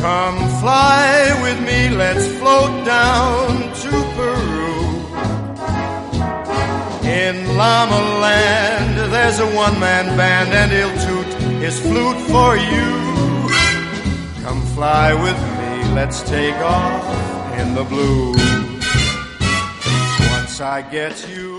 Come fly with me, let's float down to Peru. In Llama Land, there's a one-man band and he'll toot his flute for you. Come fly with me, let's take off in the blue. Once I get you...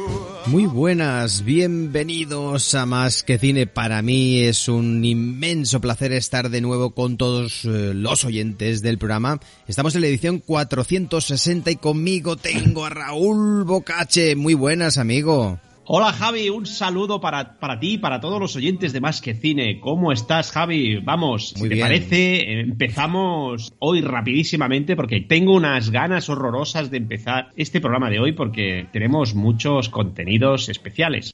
Muy buenas, bienvenidos a Más que Cine. Para mí es un inmenso placer estar de nuevo con todos eh, los oyentes del programa. Estamos en la edición 460 y conmigo tengo a Raúl Bocache. Muy buenas, amigo. Hola Javi, un saludo para, para ti y para todos los oyentes de Más que Cine. ¿Cómo estás, Javi? Vamos, Muy si te parece, empezamos hoy rapidísimamente porque tengo unas ganas horrorosas de empezar este programa de hoy porque tenemos muchos contenidos especiales.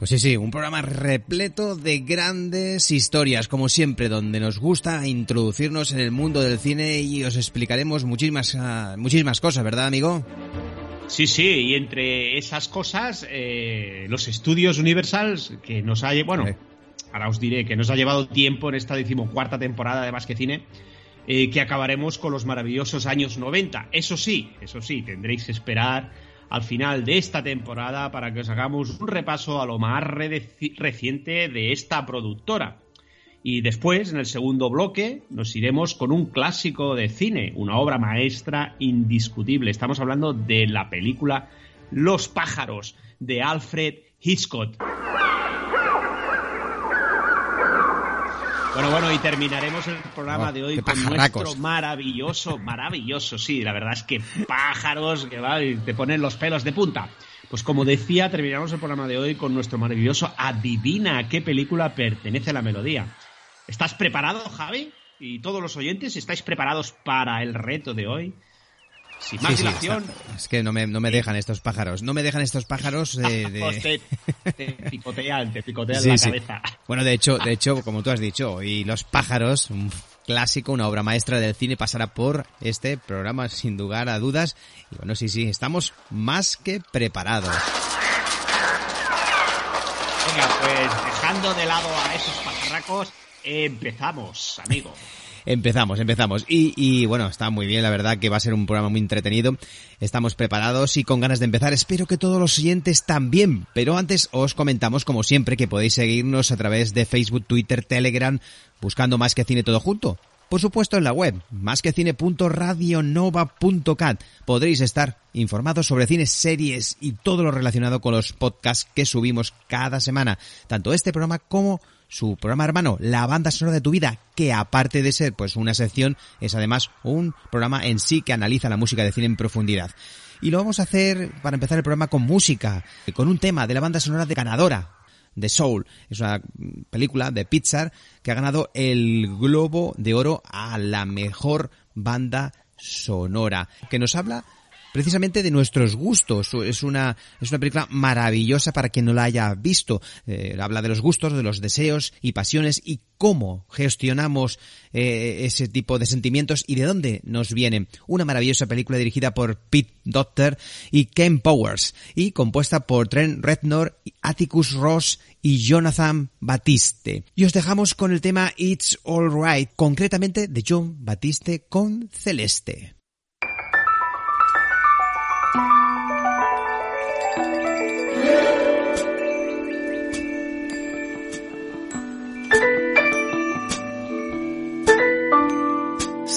Pues sí, sí, un programa repleto de grandes historias, como siempre, donde nos gusta introducirnos en el mundo del cine y os explicaremos muchísimas, ah, muchísimas cosas, ¿verdad, amigo? Sí, sí, y entre esas cosas, eh, los estudios Universals, que nos ha bueno, ahora os diré que nos ha llevado tiempo en esta decimocuarta temporada de Más que Cine, eh, que acabaremos con los maravillosos años 90. Eso sí, eso sí, tendréis que esperar al final de esta temporada para que os hagamos un repaso a lo más reciente de esta productora. Y después, en el segundo bloque, nos iremos con un clásico de cine, una obra maestra indiscutible. Estamos hablando de la película Los pájaros, de Alfred Hitchcock. Bueno, bueno, y terminaremos el programa Oh, de hoy con nuestro maravilloso, maravilloso, sí, la verdad es que pájaros que va y te ponen los pelos de punta. Pues como decía, terminamos el programa de hoy con nuestro maravilloso Adivina a qué película pertenece la melodía. ¿Estás preparado, Javi? Y todos los oyentes, ¿estáis preparados para el reto de hoy? Sin más Sí, sí, dilación, está- es que no me, no me dejan estos pájaros. No me dejan estos pájaros de... de- te, te picotean, te picotean Sí, la cabeza. Bueno, de hecho, de hecho, como tú has dicho, y Los pájaros, un clásico, una obra maestra del cine, pasará por este programa sin lugar a dudas. Y bueno, sí, sí, estamos más que preparados. Venga, pues dejando de lado a esos pajarracos, empezamos, amigo. Empezamos, empezamos. Y, y bueno, está muy bien, la verdad que va a ser un programa muy entretenido. Estamos preparados y con ganas de empezar. Espero que todos los oyentes también. Pero antes os comentamos, como siempre, que podéis seguirnos a través de Facebook, Twitter, Telegram, buscando más que cine todo junto. Por supuesto en la web, másquecine.radionova.cat. Podréis estar informados sobre cine, series y todo lo relacionado con los podcasts que subimos cada semana. Tanto este programa como su programa hermano, La banda sonora de tu vida, que aparte de ser pues una sección, es además un programa en sí que analiza la música de cine en profundidad. Y lo vamos a hacer para empezar el programa con música, con un tema de la banda sonora de Ganadora, de Soul. Es una película de Pixar que ha ganado el Globo de Oro a la mejor banda sonora, que nos habla precisamente de nuestros gustos. Es una, es una película maravillosa para quien no la haya visto. Eh, habla de los gustos, de los deseos y pasiones y cómo gestionamos eh, ese tipo de sentimientos y de dónde nos vienen. Una maravillosa película dirigida por Pete Docter y Ken Powers y compuesta por Trent Reznor, Atticus Ross y Jonathan Batiste. Y os dejamos con el tema It's Alright, concretamente de John Batiste con Celeste.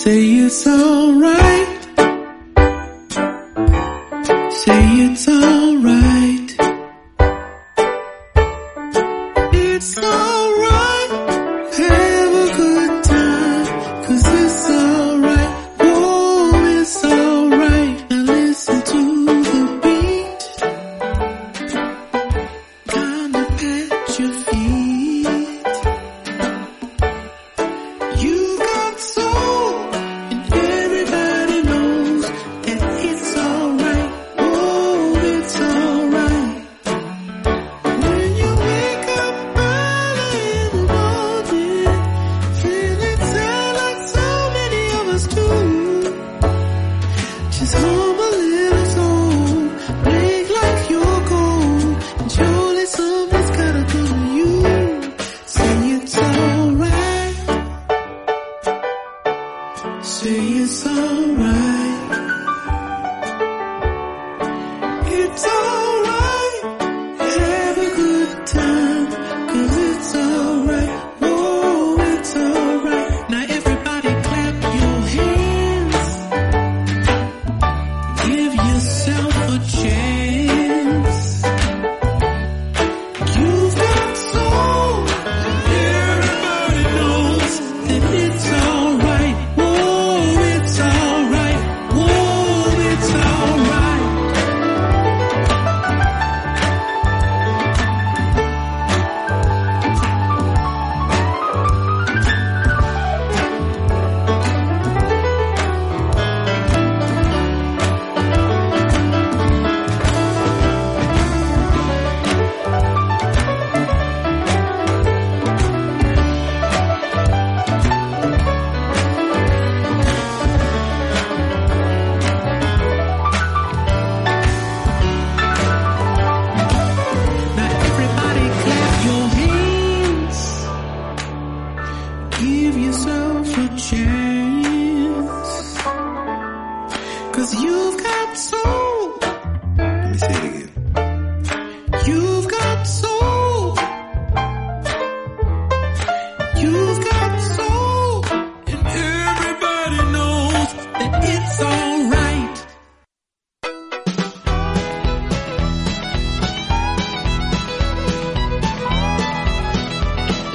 Say it's alright. Say it's alright.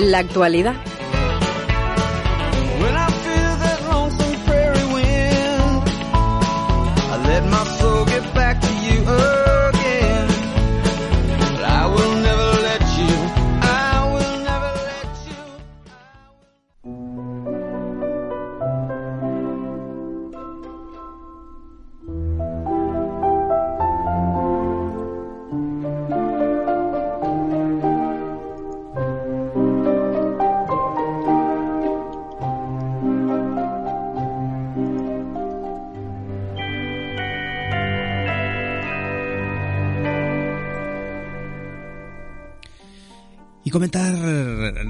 La actualidad. Y comentar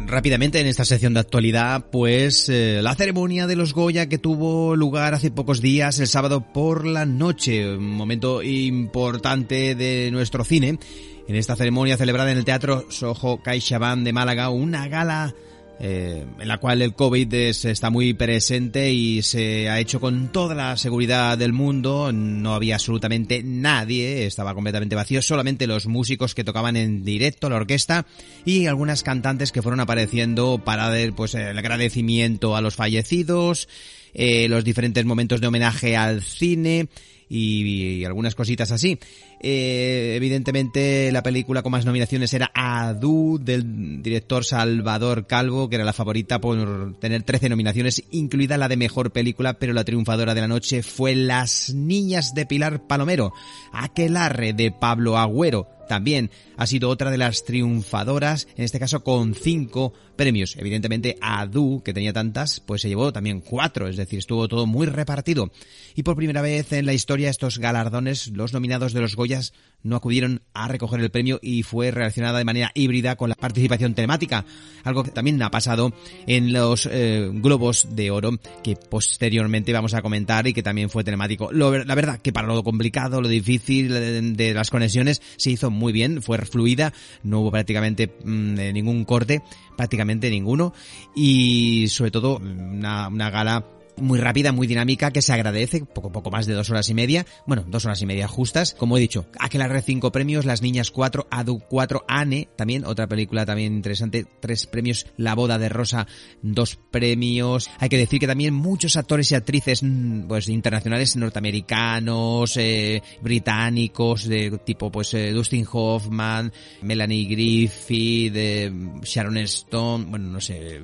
rápidamente en esta sección de actualidad, pues eh, la ceremonia de los Goya que tuvo lugar hace pocos días, el sábado por la noche, un momento importante de nuestro cine. En esta ceremonia celebrada en el Teatro Soho CaixaBank de Málaga, una gala eh, en la cual el COVID es- está muy presente y se ha hecho con toda la seguridad del mundo. No había absolutamente nadie, estaba completamente vacío, solamente los músicos que tocaban en directo, la orquesta y algunas cantantes que fueron apareciendo para dar pues el agradecimiento a los fallecidos, eh, los diferentes momentos de homenaje al cine y algunas cositas así. Eh, evidentemente la película con más nominaciones era Adu del director Salvador Calvo, que era la favorita por tener 13 nominaciones, incluida la de mejor película, pero la triunfadora de la noche fue Las Niñas de Pilar Palomero, Aquelarre de Pablo Agüero. También ha sido otra de las triunfadoras, en este caso con cinco premios. Evidentemente, Adu, que tenía tantas, pues se llevó también cuatro, es decir, estuvo todo muy repartido. Y por primera vez en la historia, estos galardones, los nominados de los Goyas, no acudieron a recoger el premio y fue relacionada de manera híbrida con la participación telemática, algo que también ha pasado en los eh, Globos de Oro, que posteriormente vamos a comentar y que también fue telemático. Lo, la verdad que para lo complicado, lo difícil de, de las conexiones, se hizo muy bien, fue fluida, no hubo prácticamente mmm, ningún corte, prácticamente ninguno, y sobre todo una, una gala muy rápida, muy dinámica, que se agradece, poco poco más de dos horas y media, bueno, dos horas y media justas, como he dicho, Aquelarre cinco premios, Las Niñas cuatro, Adu cuatro, Anne también, otra película también interesante, tres premios, La Boda de Rosa, dos premios, hay que decir que también muchos actores y actrices, mm, pues internacionales, norteamericanos, eh, británicos, de tipo pues eh, Dustin Hoffman, Melanie Griffith, eh, Sharon Stone, bueno, no sé,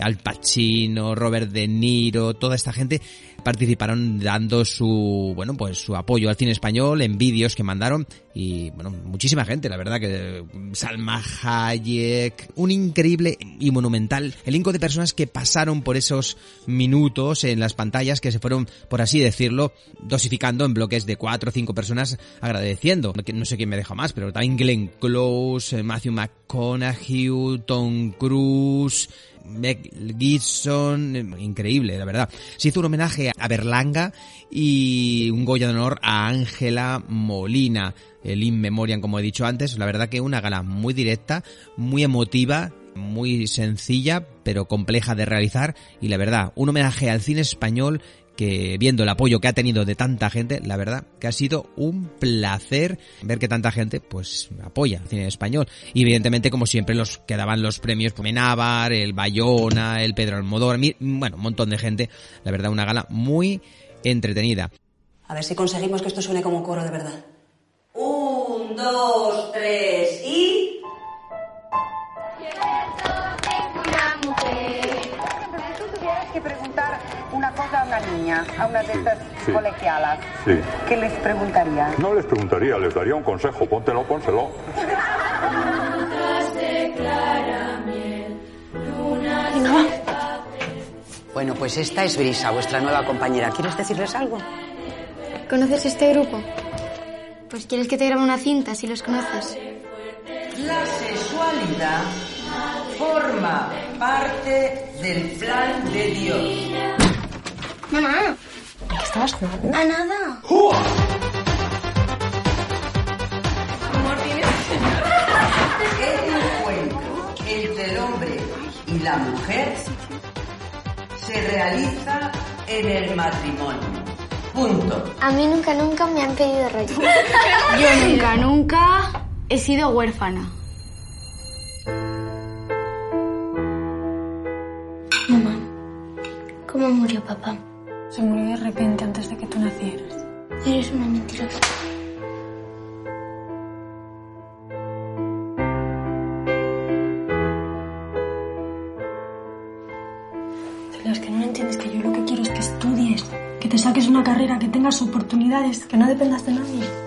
Al Pacino, Robert De Niro, toda esta gente participaron dando su, bueno, pues su apoyo al cine español en vídeos que mandaron y, bueno, muchísima gente, la verdad que Salma Hayek, un increíble y monumental elenco de personas que pasaron por esos minutos en las pantallas que se fueron, por así decirlo, dosificando en bloques de cuatro o cinco personas agradeciendo. No sé quién me deja más, pero también Glenn Close, Matthew McConaughey, Tom Cruise, Meg Gibson, increíble, la verdad. Se hizo un homenaje a Berlanga y un Goya de honor a Ángela Molina, el In Memoriam, como he dicho antes. La verdad que una gala muy directa, muy emotiva, muy sencilla, pero compleja de realizar. Y la verdad, un homenaje al cine español que viendo el apoyo que ha tenido de tanta gente, la verdad que ha sido un placer ver que tanta gente pues apoya el cine español. Y evidentemente, como siempre, los que daban los premios, pues Menábar, el Bayona, el Pedro Almodóvar, mi- bueno, un montón de gente. La verdad, una gala muy entretenida. A ver si conseguimos que esto suene como un coro de verdad. Un, dos, tres y... a una niña, a una de estas Sí. colegialas, Sí. ¿qué les preguntarías? No les preguntaría, les daría un consejo. Póntelo, pónselo. Bueno, pues esta es Brisa, vuestra nueva compañera. ¿Quieres decirles algo? ¿Conoces este grupo? Pues quieres que te grabe una cinta si los conoces. La sexualidad forma parte del plan de Dios. Mamá, ¿qué estabas jugando? A nada. El encuentro entre el hombre y la mujer se realiza en el matrimonio. Punto. A mí nunca, nunca me han pedido rollo. Yo nunca, nunca he sido huérfana. Mamá, ¿cómo murió papá? Se murió de repente antes de que tú nacieras. Eres una mentirosa. Es que no entiendes que yo lo que quiero es que estudies, que te saques una carrera, que tengas oportunidades, que no dependas de nadie.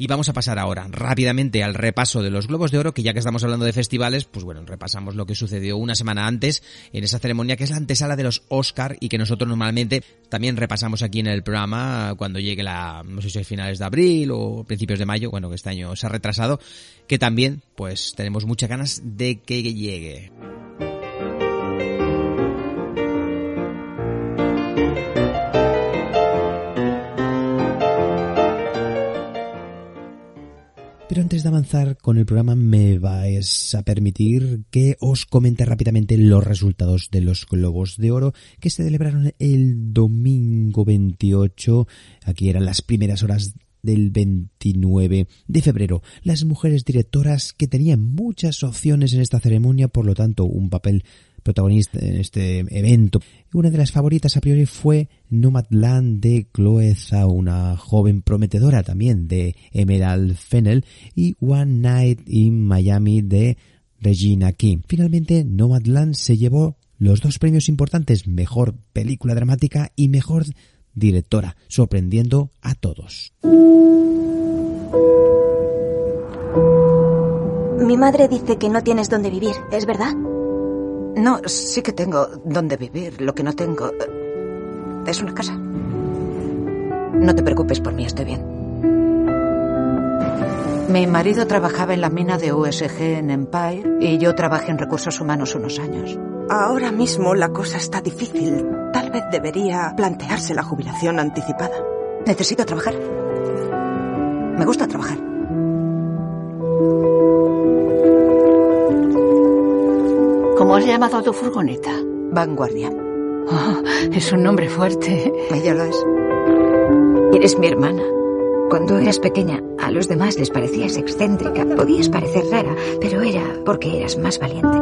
Y vamos a pasar ahora rápidamente al repaso de los Globos de Oro, que ya que estamos hablando de festivales, pues bueno, repasamos lo que sucedió una semana antes en esa ceremonia que es la antesala de los Oscar y que nosotros normalmente también repasamos aquí en el programa cuando llegue la, no sé si es finales de abril o principios de mayo, bueno, que este año se ha retrasado, que también pues tenemos muchas ganas de que llegue. Pero antes de avanzar con el programa me vais a permitir que os comente rápidamente los resultados de los Globos de Oro que se celebraron el domingo 28. Aquí eran las primeras horas del 29 de febrero. Las mujeres directoras que tenían muchas opciones en esta ceremonia, por lo tanto un papel protagonista en este evento. Una de las favoritas a priori fue Nomadland de Chloe Zhao, una joven prometedora también de Emerald Fennel, y One Night in Miami de Regina King. Finalmente, Nomadland se llevó los dos premios importantes, mejor película dramática y mejor directora, sorprendiendo a todos. Mi madre dice que no tienes dónde vivir, ¿es verdad? No, sí que tengo donde vivir. Lo que no tengo eh, es una casa. No te preocupes por mí, estoy bien. Mi marido trabajaba en la mina de USG en Empire y yo trabajé en recursos humanos unos años. Ahora mismo la cosa está difícil. Tal vez debería plantearse la jubilación anticipada. Necesito trabajar. Me gusta trabajar. ¿Cómo has llamado a tu furgoneta? Vanguardia. Oh, es un nombre fuerte. Ella lo es. Eres mi hermana. Cuando eras pequeña, a los demás les parecías excéntrica. Podías parecer rara, pero era porque eras más valiente.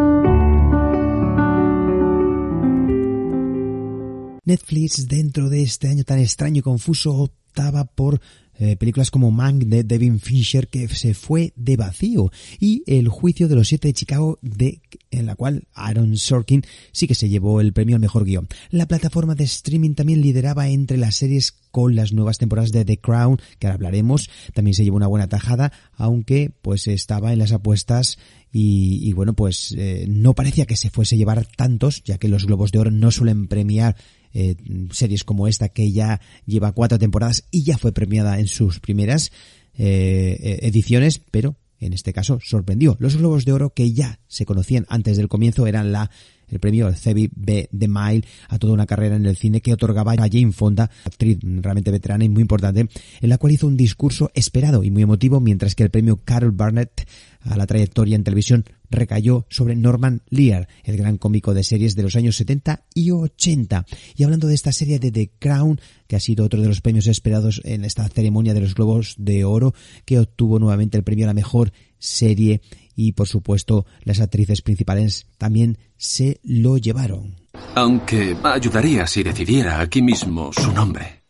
Netflix, dentro de este año tan extraño y confuso, optaba por eh, películas como Mank de Devin Fincher que se fue de vacío y El juicio de los siete de Chicago de en la cual Aaron Sorkin sí que se llevó el premio al mejor guion. La plataforma de streaming también lideraba entre las series con las nuevas temporadas de The Crown, que ahora hablaremos, también se llevó una buena tajada, aunque pues estaba en las apuestas y, y bueno pues eh, no parecía que se fuese a llevar tantos, ya que los Globos de Oro no suelen premiar eh, series como esta que ya lleva cuatro temporadas y ya fue premiada en sus primeras eh, ediciones, pero en este caso sorprendió. Los Globos de Oro que ya se conocían antes del comienzo eran la el premio Cebi B. de Mile a toda una carrera en el cine que otorgaba a Jane Fonda, actriz realmente veterana y muy importante, en la cual hizo un discurso esperado y muy emotivo, mientras que el premio Carol Burnett a la trayectoria en televisión recayó sobre Norman Lear, el gran cómico de series de los años 70 y 80. Y hablando de esta serie de The Crown, que ha sido otro de los premios esperados en esta ceremonia de los Globos de Oro, que obtuvo nuevamente el premio a la mejor serie y por supuesto las actrices principales también se lo llevaron. Aunque ayudaría si decidiera aquí mismo su nombre.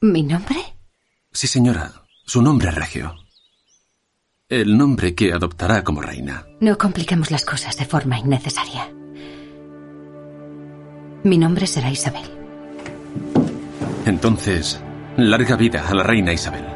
¿Mi nombre? Sí, señora, su nombre regio. El nombre que adoptará como reina. No compliquemos las cosas de forma innecesaria. Mi nombre será Isabel. Entonces, larga vida a la reina Isabel.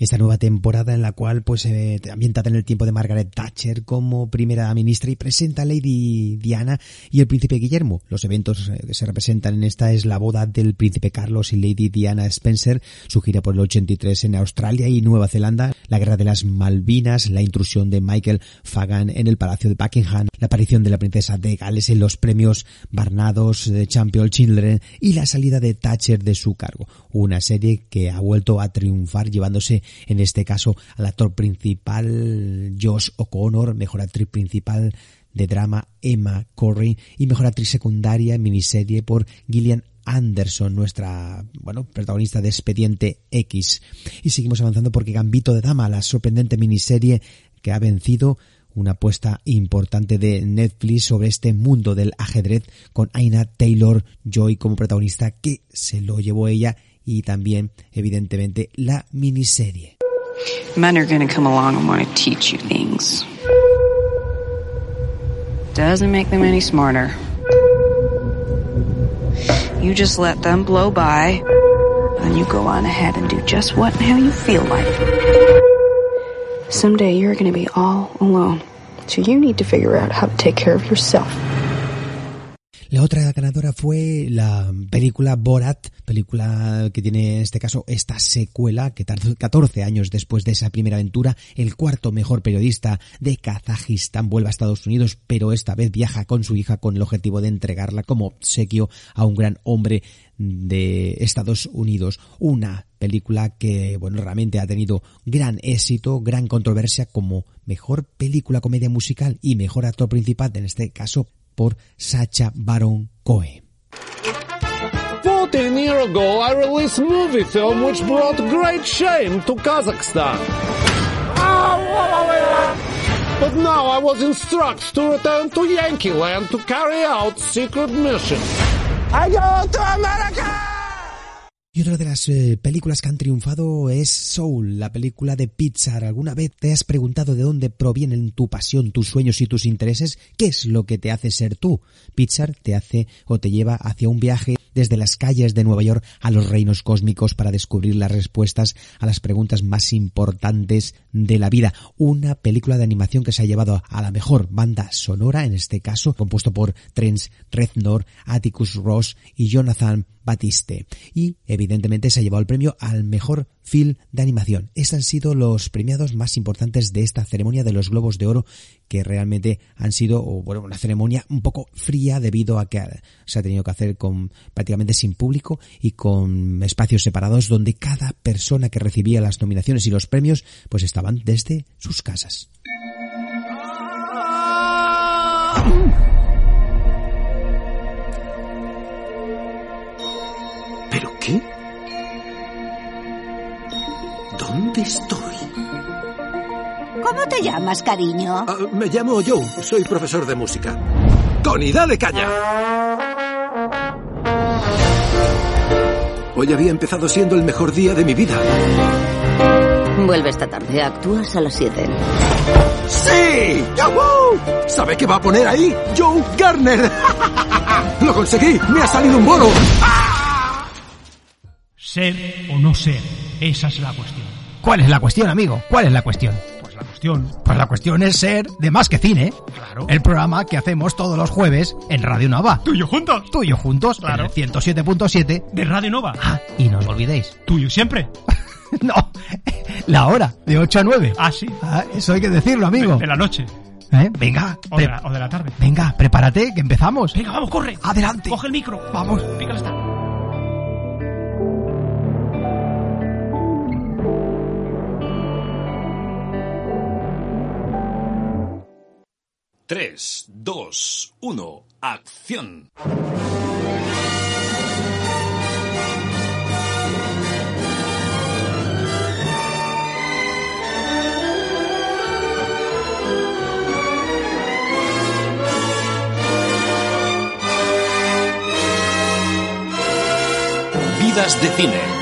Esta nueva temporada en la cual pues eh, ambientada en el tiempo de Margaret Thatcher como primera ministra y presenta a Lady Diana y el príncipe Guillermo. Los eventos eh, que se representan en esta es la boda del príncipe Carlos y Lady Diana Spencer, su gira por el 83 en Australia y Nueva Zelanda, la guerra de las Malvinas, la intrusión de Michael Fagan en el Palacio de Buckingham, la aparición de la princesa de Gales en los premios Barnados de Champion Children y la salida de Thatcher de su cargo. Una serie que ha vuelto a triunfar llevándose en este caso al actor principal Josh O'Connor, mejor actriz principal de drama Emma Corrin y mejor actriz secundaria miniserie por Gillian Anderson, nuestra, bueno, protagonista de Expediente X. Y seguimos avanzando porque Gambito de Dama, la sorprendente miniserie que ha vencido una apuesta importante de Netflix sobre este mundo del ajedrez con Aina Taylor Joy como protagonista que se lo llevó ella y también evidentemente la miniserie. Men are going to come along and want to teach you things. Doesn't make them any smarter. You just let them blow by, and you go on ahead and do just what and how you feel like. Someday you're going to be all alone, so you need to figure out how to take care of yourself. La otra ganadora fue la película Borat, película que tiene en este caso esta secuela que tardó 14 años después de esa primera aventura. El cuarto mejor periodista de Kazajistán vuelve a Estados Unidos, pero esta vez viaja con su hija con el objetivo de entregarla como obsequio a un gran hombre de Estados Unidos. Una película que, bueno, realmente ha tenido gran éxito, gran controversia como mejor película comedia musical y mejor actor principal, en este caso por Sacha Baron Cohen. 14 years ago, I released a movie film which brought great shame to Kazakhstan. But now I was instructed to return to Yankee Land to carry out secret mission. I go to America! Y otra de las eh, películas que han triunfado es Soul, la película de Pixar. ¿Alguna vez te has preguntado de dónde provienen tu pasión, tus sueños y tus intereses? ¿Qué es lo que te hace ser tú? Pixar te hace o te lleva hacia un viaje desde las calles de Nueva York a los reinos cósmicos para descubrir las respuestas a las preguntas más importantes de la vida. Una película de animación que se ha llevado a la mejor banda sonora, en este caso, compuesto por Trent Reznor, Atticus Ross y Jonathan Batiste. Y evidentemente se ha llevado el premio al mejor film de animación. Estos han sido los premiados más importantes de esta ceremonia de los Globos de Oro que realmente han sido, bueno, una ceremonia un poco fría debido a que se ha tenido que hacer con prácticamente sin público y con espacios separados donde cada persona que recibía las nominaciones y los premios pues estaban desde sus casas. Qué? ¿Dónde estoy? ¿Cómo te llamas, cariño? Ah, me llamo Joe, soy profesor de música. ¡Connie, dale caña! Hoy había empezado siendo el mejor día de mi vida. Vuelve esta tarde, actúas a las 7. ¡Sí! ¡Yahoo! ¿Sabe qué va a poner ahí? Joe Garner. ¡Lo conseguí! ¡Me ha salido un bolo! Ser o no ser, esa es la cuestión. ¿Cuál es la cuestión, amigo? ¿Cuál es la cuestión? Pues la cuestión. Pues la cuestión es ser de más que cine. Claro. El programa que hacemos todos los jueves en Radio Nova. Tuyo juntos. Tuyo juntos. Claro. En el 107.7 De Radio Nova. Ah, y no os olvidéis. Tuyo siempre. no, la hora, de 8 a 9. Ah, sí. Ah, eso hay que decirlo, amigo. De, de la noche. ¿Eh? Venga. O de, la, o de la tarde. Venga, prepárate, que empezamos. Venga, vamos, corre. Adelante. Coge el micro. Vamos. Pícale está. Tres, dos, uno, acción. Vidas de cine.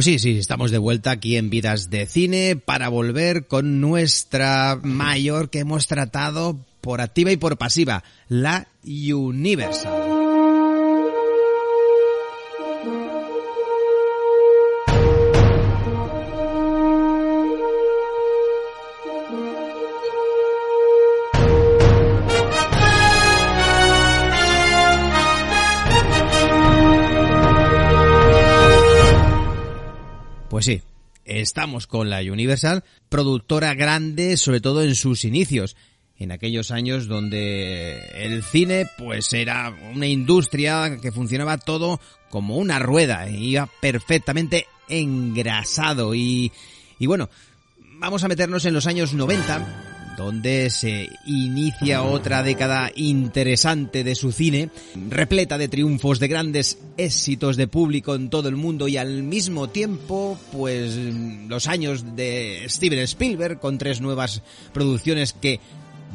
Pues sí, sí, estamos de vuelta aquí en Vidas de Cine para volver con nuestra mayor que hemos tratado por activa y por pasiva, la Universal. Pues sí, estamos con la Universal, productora grande sobre todo en sus inicios, en aquellos años donde el cine pues era una industria que funcionaba todo como una rueda, iba perfectamente engrasado y, y bueno, vamos a meternos en los años 90 donde se inicia otra década interesante de su cine, repleta de triunfos, de grandes éxitos de público en todo el mundo y al mismo tiempo, pues los años de Steven Spielberg con tres nuevas producciones que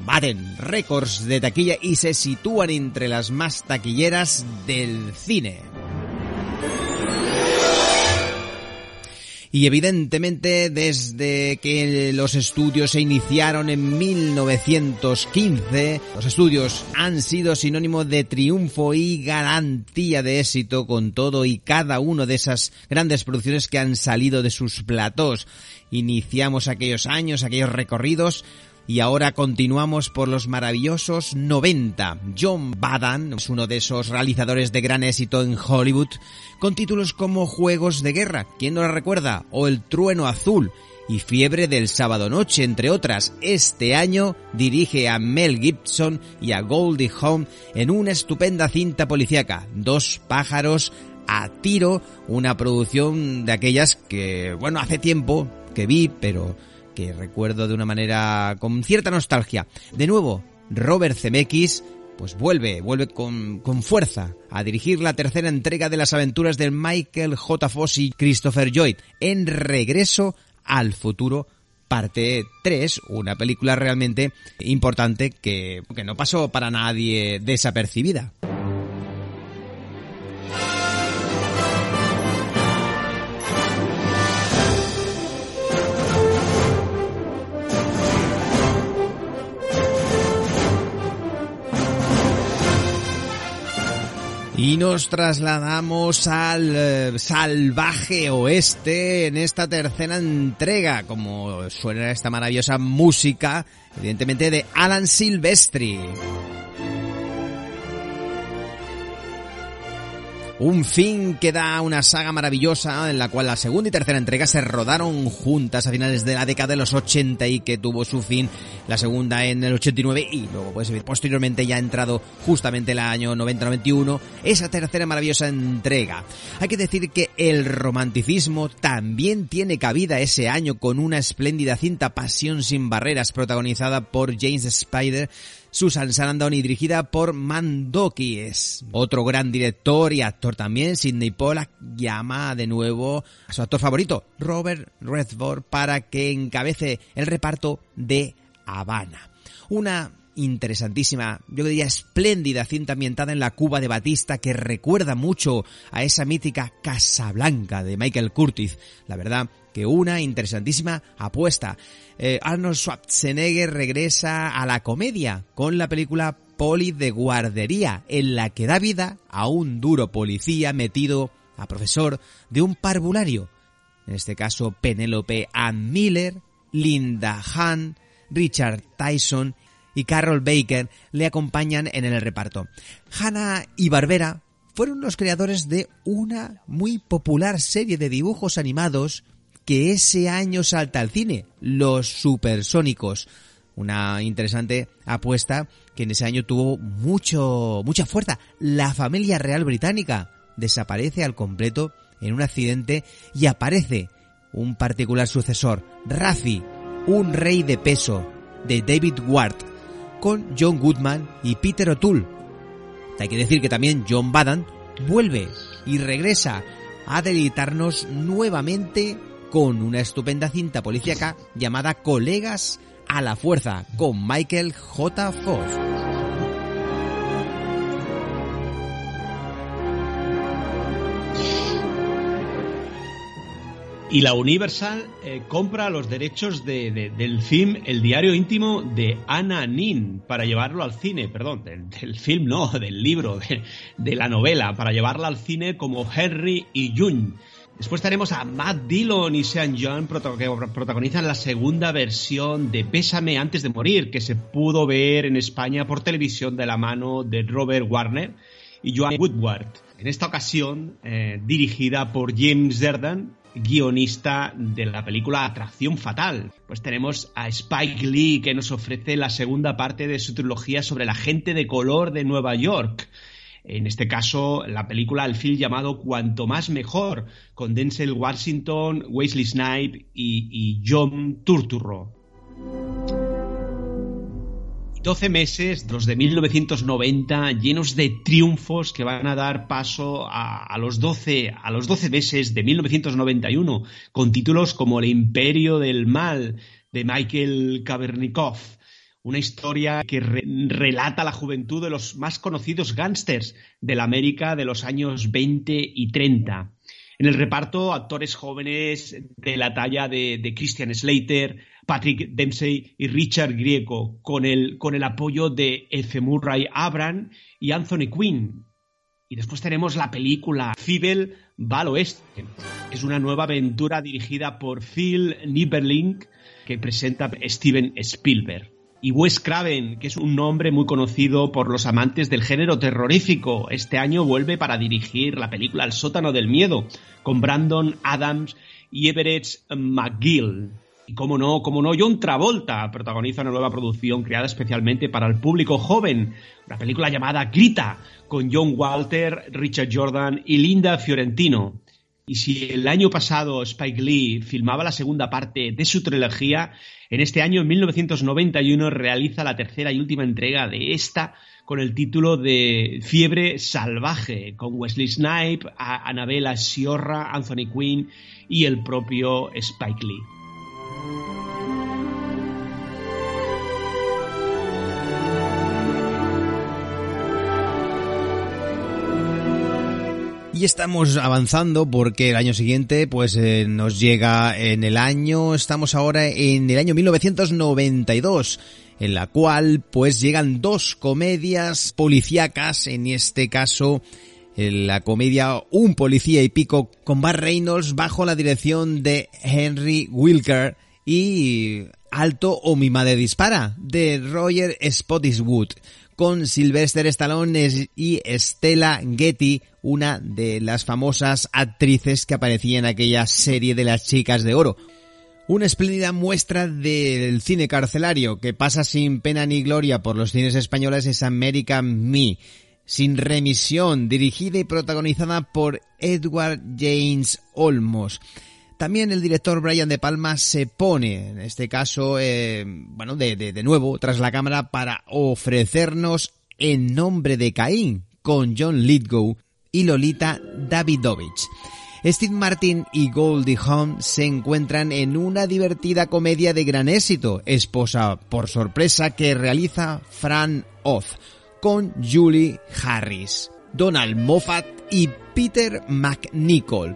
baten récords de taquilla y se sitúan entre las más taquilleras del cine. Y evidentemente desde que los estudios se iniciaron en 1915, los estudios han sido sinónimo de triunfo y garantía de éxito con todo y cada uno de esas grandes producciones que han salido de sus platós. Iniciamos aquellos años, aquellos recorridos y ahora continuamos por los maravillosos 90. John Badan es uno de esos realizadores de gran éxito en Hollywood, con títulos como Juegos de Guerra, ¿quién no la recuerda? O El Trueno Azul y Fiebre del Sábado Noche, entre otras. Este año dirige a Mel Gibson y a Goldie Hawn en una estupenda cinta policíaca, Dos pájaros a tiro, una producción de aquellas que, bueno, hace tiempo que vi, pero que recuerdo de una manera con cierta nostalgia. De nuevo, Robert Zemeckis pues vuelve, vuelve con, con, fuerza a dirigir la tercera entrega de las aventuras de Michael J. Foss y Christopher Lloyd en Regreso al Futuro parte 3, una película realmente importante que, que no pasó para nadie desapercibida. Y nos trasladamos al eh, salvaje oeste en esta tercera entrega, como suena esta maravillosa música, evidentemente de Alan Silvestri. Un fin que da una saga maravillosa en la cual la segunda y tercera entrega se rodaron juntas a finales de la década de los 80 y que tuvo su fin la segunda en el 89 y luego pues posteriormente ya ha entrado justamente el año 90-91 esa tercera maravillosa entrega. Hay que decir que el romanticismo también tiene cabida ese año con una espléndida cinta Pasión sin barreras protagonizada por James Spider Susan Sarandon y dirigida por Mandoki. Es otro gran director y actor también. Sidney Pollack llama de nuevo a su actor favorito, Robert Redford, para que encabece el reparto de Habana. Una interesantísima, yo diría espléndida cinta ambientada en la Cuba de Batista que recuerda mucho a esa mítica Casablanca de Michael Curtis. La verdad que una interesantísima apuesta. Eh, Arnold Schwarzenegger regresa a la comedia con la película Poli de Guardería, en la que da vida a un duro policía metido a profesor de un parvulario. En este caso, Penélope Ann Miller, Linda Hahn, Richard Tyson y Carol Baker le acompañan en el reparto. Hannah y Barbera fueron los creadores de una muy popular serie de dibujos animados que ese año salta al cine, Los Supersónicos. Una interesante apuesta que en ese año tuvo mucho, mucha fuerza. La familia real británica desaparece al completo en un accidente y aparece un particular sucesor, Rafi, un rey de peso, de David Ward, con John Goodman y Peter O'Toole. Hay que decir que también John Badan vuelve y regresa a deleitarnos nuevamente con una estupenda cinta policíaca llamada Colegas a la Fuerza con Michael J. Fox. Y la Universal eh, compra los derechos de, de, del film El diario íntimo de Anna Nin para llevarlo al cine, perdón, del, del film no, del libro, de, de, la novela, para llevarla al cine como Henry y June. Después tenemos a Matt Dillon y Sean John que protagonizan la segunda versión de Pésame antes de morir, que se pudo ver en España por televisión de la mano de Robert Warner y Joan Woodward. En esta ocasión, eh, dirigida por James Derdan, guionista de la película Atracción Fatal. Pues tenemos a Spike Lee que nos ofrece la segunda parte de su trilogía sobre la gente de color de Nueva York. En este caso, la película, el film llamado Cuanto más mejor, con Denzel Washington, Wesley Snipe y, John Turturro. 12 meses, los de 1990, llenos de triunfos que van a dar paso a, a, los 12, a los 12 meses de 1991, con títulos como El Imperio del Mal, de Michael Kavernikov, una historia que re relata la juventud de los más conocidos gángsters de la América de los años 20 y 30. En el reparto, actores jóvenes de la talla de, de Christian Slater, Patrick Dempsey y Richard Grieco, con el, con el apoyo de F. Murray Abram y Anthony Quinn. Y después tenemos la película Fibel va al oeste. Es una nueva aventura dirigida por Phil Nieberling que presenta Steven Spielberg y Wes Craven, que es un nombre muy conocido por los amantes del género terrorífico. Este año vuelve para dirigir la película El sótano del miedo, con Brandon Adams y Everett McGill. Y cómo no, cómo no, John Travolta protagoniza una nueva producción creada especialmente para el público joven, una película llamada Grita, con John Walter, Richard Jordan y Linda Fiorentino. Y si el año pasado Spike Lee filmaba la segunda parte de su trilogía, en este año, en 1991, realiza la tercera y última entrega de esta con el título de Fiebre Salvaje, con Wesley Snipe, Annabella Sciorra, Anthony Quinn y el propio Spike Lee. Y estamos avanzando porque el año siguiente pues eh, nos llega en el año, estamos ahora en el año 1992 en la cual pues llegan dos comedias policíacas, en este caso la comedia Un policía y pico con Bar Reynolds bajo la dirección de Henry Wilker y Alto o mi madre dispara de Roger Spottiswoode con Sylvester Stallone y Stella Getty, una de las famosas actrices que aparecía en aquella serie de las chicas de oro. Una espléndida muestra del cine carcelario que pasa sin pena ni gloria por los cines españoles es American Me, sin remisión, dirigida y protagonizada por Edward James Olmos. También el director Brian De Palma se pone, en este caso, eh, bueno, de, de, nuevo, tras la cámara para ofrecernos En nombre de Caín, con John Lithgow y Lolita Davidovich. Steve Martin y Goldie Hawn se encuentran en una divertida comedia de gran éxito, esposa por sorpresa que realiza Fran Oz, con Julie Harris, Donald Moffat y Peter McNichol.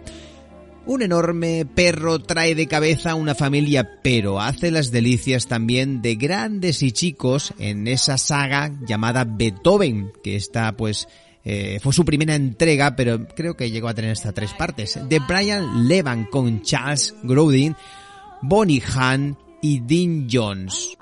Un enorme perro trae de cabeza a una familia, pero hace las delicias también de grandes y chicos en esa saga llamada Beethoven, que está pues eh, fue su primera entrega, pero creo que llegó a tener hasta tres partes. De Brian Levan con Charles Grodin, Bonnie Hahn y Dean Jones.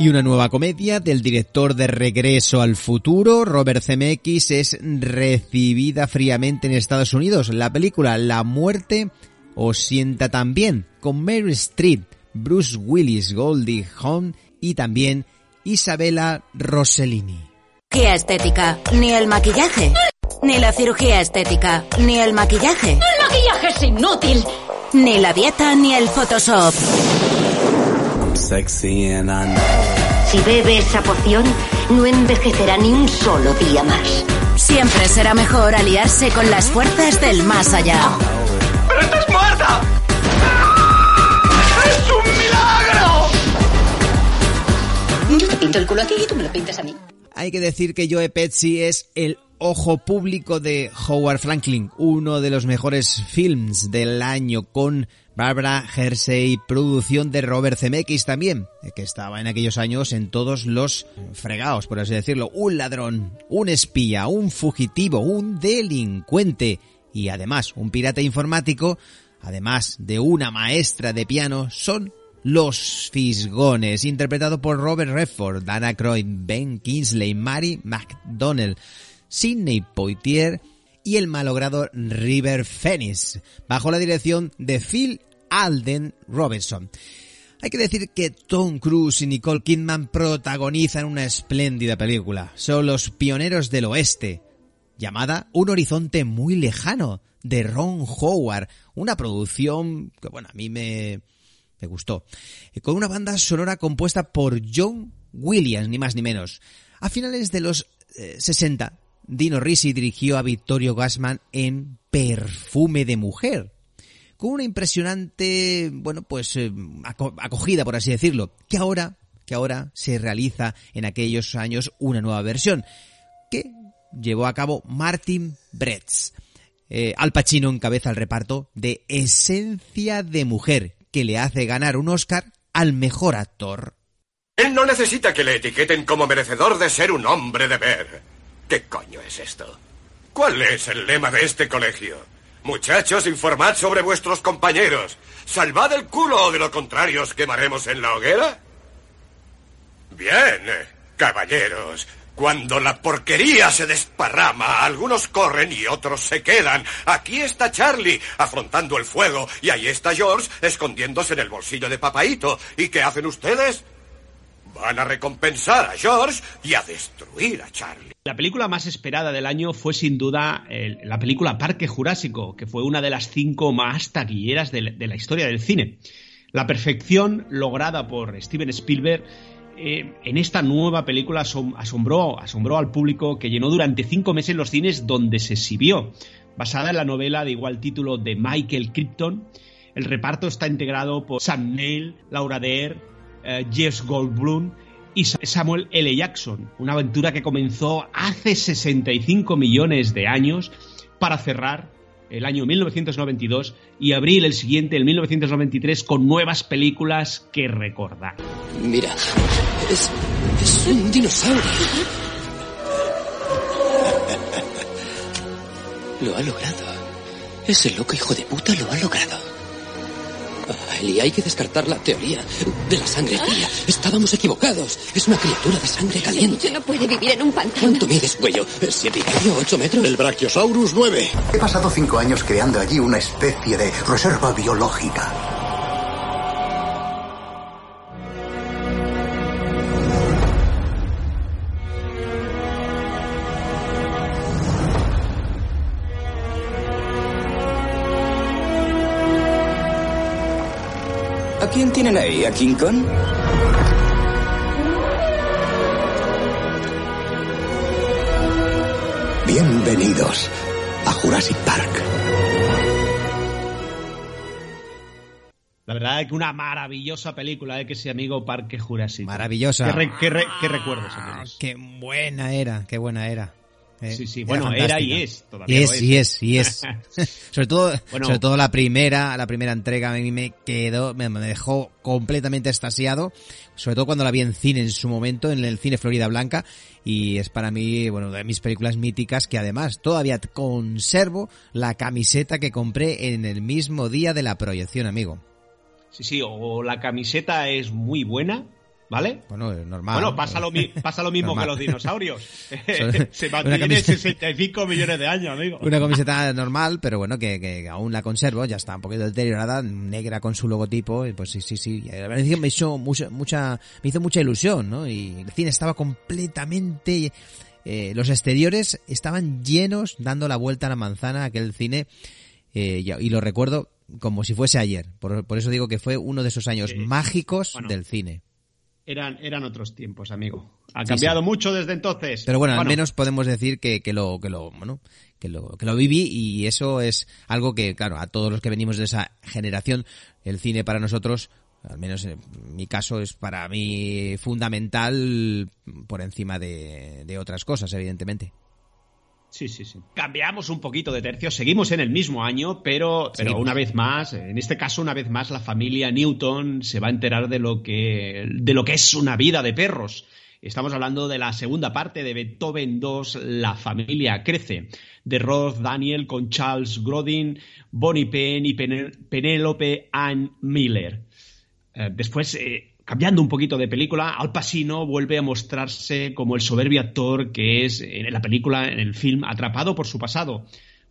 Y una nueva comedia del director de Regreso al Futuro, Robert Zemeckis, es recibida fríamente en Estados Unidos. La película La muerte os sienta también, con Mary Streep, Bruce Willis, Goldie Hawn y también Isabella Rossellini. Cirugía estética, ni el maquillaje, ni la cirugía estética, ni el maquillaje. ¡El maquillaje es inútil! Ni la dieta, ni el Photoshop. Si bebe esa poción, no envejecerá ni un solo día más. Siempre será mejor aliarse con las fuerzas del más allá. ¡Pero estás muerta! ¡Es un milagro! Yo te pinto el culo a ti y tú me lo pintas a mí. Hay que decir que Joe Pesci es el ojo público de Howard Franklin, uno de los mejores films del año con Barbara Hersey, producción de Robert Zemeckis también, que estaba en aquellos años en todos los fregados, por así decirlo. Un ladrón, un espía, un fugitivo, un delincuente y además un pirata informático, además de una maestra de piano, son Los Fisgones, interpretado por Robert Redford, Dana Croyd, Ben Kingsley, Mary McDonnell, Sidney Poitier y el malogrado River Phoenix, bajo la dirección de Phil Alden Robinson. Hay que decir que Tom Cruise y Nicole Kidman protagonizan una espléndida película. Son los pioneros del oeste, llamada Un horizonte muy lejano, de Ron Howard, una producción que, bueno, a mí me, me gustó, con una banda sonora compuesta por John Williams, ni más ni menos. A finales de los eh, 60, Dino Risi dirigió a Vittorio Gassman en Perfume de Mujer, con una impresionante, bueno, pues eh, acogida, por así decirlo, que ahora, que ahora se realiza en aquellos años una nueva versión, que llevó a cabo Martin Bretz. Eh, Al Pacino encabeza el reparto de Esencia de Mujer, que le hace ganar un Oscar al mejor actor. Él no necesita que le etiqueten como merecedor de ser un hombre de ver. ¿Qué coño es esto? ¿Cuál es el lema de este colegio? Muchachos, informad sobre vuestros compañeros. Salvad el culo o de lo contrario os quemaremos en la hoguera. Bien, caballeros. Cuando la porquería se desparrama, algunos corren y otros se quedan. Aquí está Charlie afrontando el fuego y ahí está George escondiéndose en el bolsillo de Papaito. ¿Y qué hacen ustedes? Van a recompensar a George y a destruir a Charlie. La película más esperada del año fue sin duda la película Parque Jurásico, que fue una de las cinco más taquilleras de, la historia del cine. La perfección lograda por Steven Spielberg eh, en esta nueva película asom asombró, asombró al público que llenó durante cinco meses los cines donde se exhibió. Basada en la novela de igual título de Michael Crichton, el reparto está integrado por Sam Neill, Laura Dern, eh, Jess Goldblum y Samuel L. Jackson, una aventura que comenzó hace 65 millones de años para cerrar el año 1992 y abrir el siguiente, el 1993, con nuevas películas que recordar. Mira, es, es un dinosaurio. Lo ha logrado. Ese loco hijo de puta lo ha logrado. Eli, hay que descartar la teoría de la sangre fría. Estábamos equivocados. Es una criatura de sangre caliente. No puede vivir en un pantano. ¿Cuánto mides, cuello? ¿Siete y medio? ¿Ocho metros? El Brachiosaurus 9. He pasado cinco años creando allí una especie de reserva biológica. Quién tienen ahí? ¿A King Kong? Bienvenidos a Jurassic Park. La verdad es que una maravillosa película, ¿eh? que ese amigo Parque Jurásico. Maravillosa. ¿Qué, re- qué re- qué recuerdos, amigos? Qué buena era, qué buena era. Eh, Sí, sí, era bueno, era y es, todavía Y es, y es, y es. sobre todo, Bueno. sobre todo la primera, la primera entrega a mí me quedó, me, me dejó completamente extasiado, sobre todo cuando la vi en cine en su momento, en el cine Florida Blanca, y es para mí, bueno, de mis películas míticas que además todavía conservo la camiseta que compré en el mismo día de la proyección, amigo. Sí, sí, o la camiseta es muy buena, ¿vale? Bueno, es normal. Bueno, pasa lo, mi- pasa lo mismo Normal. que los dinosaurios. Se mantiene camiseta- 65 millones de años, amigo. Una camiseta normal, pero bueno, que, que aún la conservo, ya está un poquito deteriorada, negra con su logotipo, y pues sí, sí, sí. la verdad es que me hizo mucha, mucha, me hizo mucha ilusión, ¿no? Y el cine estaba completamente, eh, los exteriores estaban llenos, dando la vuelta a la manzana, aquel cine, eh, y, y lo recuerdo como si fuese ayer. Por, por eso digo que fue uno de esos años mágicos bueno. del cine. Eran, eran otros tiempos, amigo. Ha cambiado sí. mucho desde entonces. Pero bueno, al menos podemos decir que, que lo, que lo, bueno, que lo, que lo viví y eso es algo que, claro, a todos los que venimos de esa generación, el cine para nosotros, al menos en mi caso, es para mí fundamental por encima de, de otras cosas, evidentemente. Sí, sí, sí. Cambiamos un poquito de tercio, seguimos en el mismo año, pero, pero una vez más, en este caso una vez más, la familia Newton se va a enterar de lo que, de lo que es una vida de perros. Estamos hablando de la segunda parte de Beethoven 2, La familia crece, de Roth Daniel con Charles Grodin, Bonnie Penn y Pen- Penélope Ann Miller. Eh, después, eh, cambiando un poquito de película, Al Pacino vuelve a mostrarse como el soberbio actor que es en la película, en el film, atrapado por su pasado,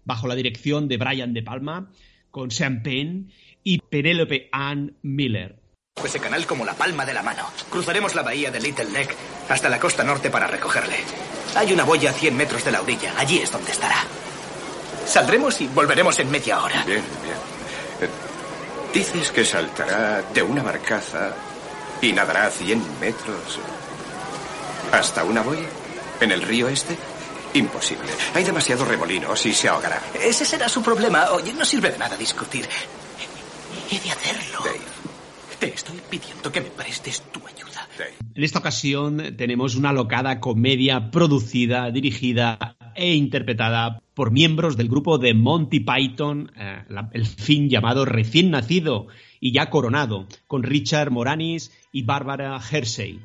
bajo la dirección de Brian De Palma, con Sean Penn y Penélope Ann Miller. Ese canal como la palma de la mano. Cruzaremos la bahía de Little Neck hasta la costa norte para recogerle. Hay una boya a 100 metros de la orilla. Allí es donde estará. Saldremos y volveremos en media hora. Bien, bien. Eh, Dices que saltará de una barcaza y nadará 100 metros hasta una boya en el río este. Imposible. Hay demasiados remolinos y se ahogará. Ese será su problema. Oye, no sirve de nada discutir. He de hacerlo. Te estoy pidiendo que me prestes tu ayuda. En esta ocasión tenemos una locada comedia producida, dirigida e interpretada por miembros del grupo de Monty Python, eh, la- el film llamado Recién Nacido y ya coronado, con Richard Moranis y Barbara Hersey.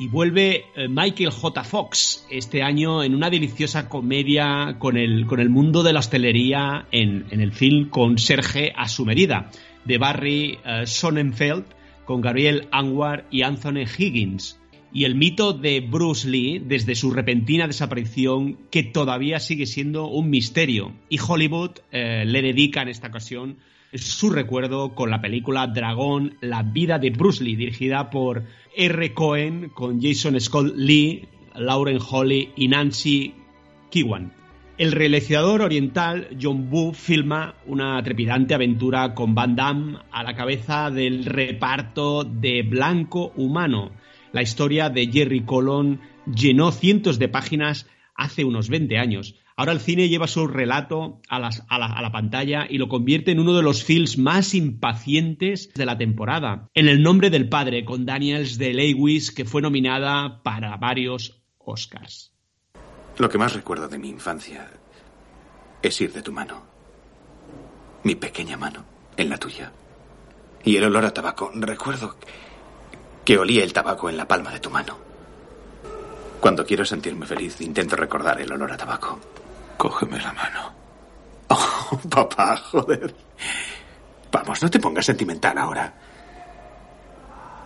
Y vuelve eh, Michael J. Fox este año en una deliciosa comedia con el, con el mundo de la hostelería en, en el film con Serge a su medida, de Barry eh, Sonnenfeld, con Gabriel Anwar y Anthony Higgins. Y el mito de Bruce Lee desde su repentina desaparición, que todavía sigue siendo un misterio. Y Hollywood eh, le dedica en esta ocasión su recuerdo con la película Dragón, la vida de Bruce Lee, dirigida por R. Cohen, con Jason Scott Lee, Lauren Holly y Nancy Kiwan. El realizador oriental John Woo filma una trepidante aventura con Van Damme a la cabeza del reparto de Blanco Humano. La historia de Jerry Colon llenó cientos de páginas hace unos 20 años. Ahora el cine lleva su relato a, la, la pantalla y lo convierte en uno de los films más impacientes de la temporada. En el nombre del padre, con Daniels de Lewis, que fue nominada para varios Oscars. Lo que más recuerdo de mi infancia es ir de tu mano. Mi pequeña mano en la tuya. Y el olor a tabaco. Recuerdo que olía el tabaco en la palma de tu mano. Cuando quiero sentirme feliz, intento recordar el olor a tabaco. Cógeme la mano. Oh, papá, joder. Vamos, no te pongas sentimental ahora.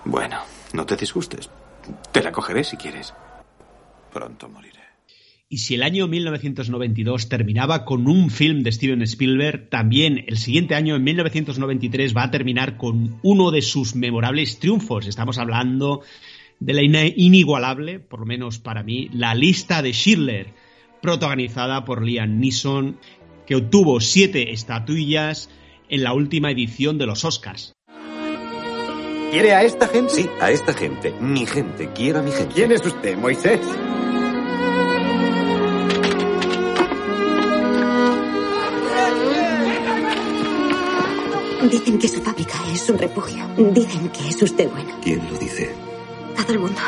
Bueno, no te disgustes. Te la cogeré si quieres. Pronto moriré. Y si el año 1992 terminaba con un film de Steven Spielberg, también el siguiente año, en 1993, va a terminar con uno de sus memorables triunfos. Estamos hablando de la inigualable, por lo menos para mí, La lista de Schindler, protagonizada por Liam Neeson, que obtuvo siete estatuillas en la última edición de los Oscars. ¿Quiere a esta gente? Sí, a esta gente. Mi gente. Quiero a mi gente. ¿Quién es usted, Moisés? Dicen que su fábrica es un refugio. Dicen que es usted bueno. ¿Quién lo dice? Todo el mundo.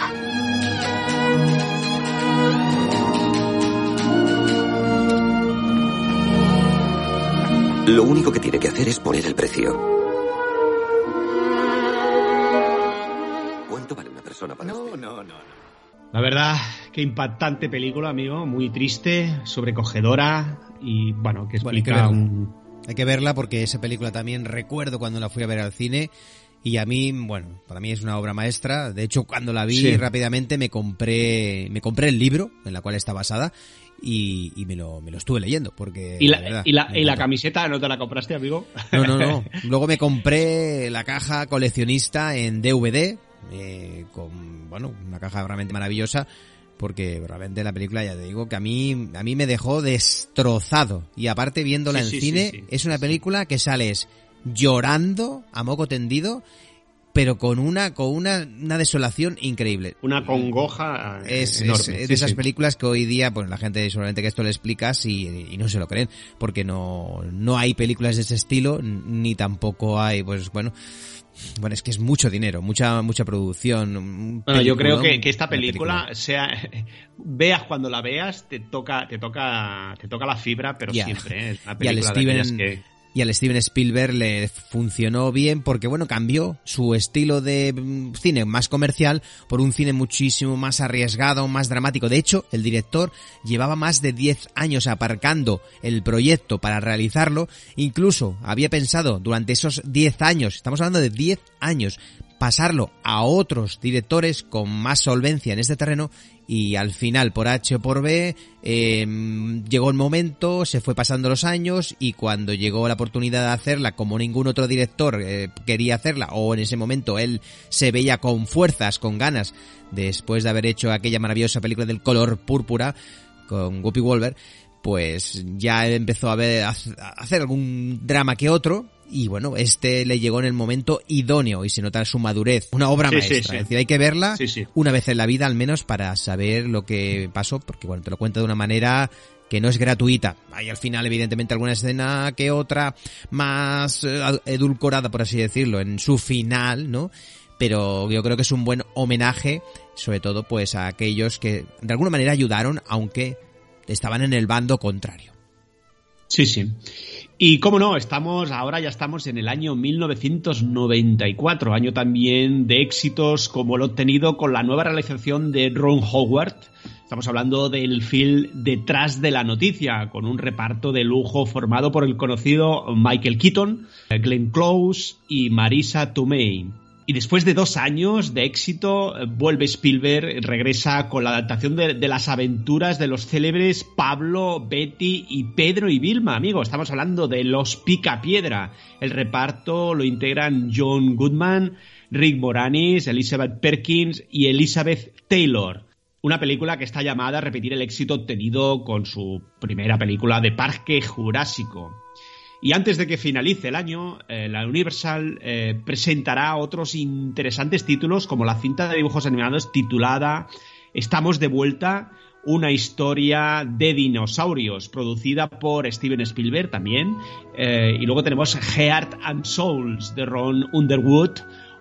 Lo único que tiene que hacer es poner el precio. ¿Cuánto vale una persona para usted? No, no, no. La verdad, qué impactante película, amigo. Muy triste, sobrecogedora y, bueno, que Bueno, hay que explica un, Hay que verla porque esa película también recuerdo cuando la fui a ver al cine y a mí, bueno, para mí es una obra maestra. De hecho, cuando la vi Sí. rápidamente me compré, me compré el libro en la cual está basada y, y me, lo, me lo estuve leyendo porque ¿Y la, verdad, y, la, y la camiseta no te la compraste, amigo? No, no, no. Luego me compré la caja coleccionista en DVD, eh, con, bueno, una caja realmente maravillosa, porque realmente la película, ya te digo, que a mí, a mí me dejó destrozado. Y aparte, viéndola Sí, en sí, cine, sí. es una película que sales llorando a moco tendido, pero con una, con una, una desolación increíble. Una congoja eh, Es, enorme. es de Sí, esas sí. películas que hoy día, pues la gente seguramente que esto le explicas y, y no se lo creen, porque no, no hay películas de ese estilo, ni tampoco hay, pues bueno, bueno, es que es mucho dinero, mucha, mucha producción. Bueno, yo creo que, que esta película, sea veas cuando la veas, te toca, te toca, te toca la fibra, pero Ya. siempre. ¿eh? Es una y al de Steven que- y al Steven Spielberg le funcionó bien porque bueno cambió su estilo de mm, cine más comercial por un cine muchísimo más arriesgado más dramático. De hecho el director llevaba más de 10 años aparcando el proyecto para realizarlo. Incluso había pensado durante esos 10 años estamos hablando de 10 años pasarlo a otros directores con más solvencia en este terreno y al final por H o por B eh, llegó el momento, se fue pasando los años y cuando llegó la oportunidad de hacerla como ningún otro director eh, quería hacerla o en ese momento él se veía con fuerzas, con ganas después de haber hecho aquella maravillosa película del color púrpura con Whoopi Wolver pues ya empezó a, ver, a hacer algún drama que otro y bueno, este le llegó en el momento idóneo y se nota su madurez. Una obra Sí, maestra. sí. Es decir, hay que verla una vez en la vida al menos para saber lo que pasó, porque bueno, te lo cuenta de una manera que no es gratuita. Hay al final, evidentemente, alguna escena que otra más eh, edulcorada, por así decirlo, en su final, ¿no? Pero yo creo que es un buen homenaje, sobre todo, pues a aquellos que de alguna manera ayudaron, aunque estaban en el bando contrario. Sí, sí. Y cómo no, estamos, ahora ya estamos en el año 1994, año también de éxitos como el obtenido con la nueva realización de Ron Howard. Estamos hablando del film Detrás de la Noticia, con un reparto de lujo formado por el conocido Michael Keaton, Glenn Close y Marisa Tomei. Y después de dos años de éxito, eh, vuelve Spielberg, regresa con la adaptación de, las aventuras de los célebres Pablo, Betty y Pedro y Vilma, amigo. Estamos hablando de Los Picapiedra. El reparto lo integran John Goodman, Rick Moranis, Elizabeth Perkins y Elizabeth Taylor. Una película que está llamada a repetir el éxito obtenido con su primera película de Parque Jurásico. Y antes de que finalice el año, eh, la Universal eh, presentará otros interesantes títulos como la cinta de dibujos animados titulada Estamos de vuelta, una historia de dinosaurios producida por Steven Spielberg también. Eh, y luego tenemos Heart and Souls de Ron Underwood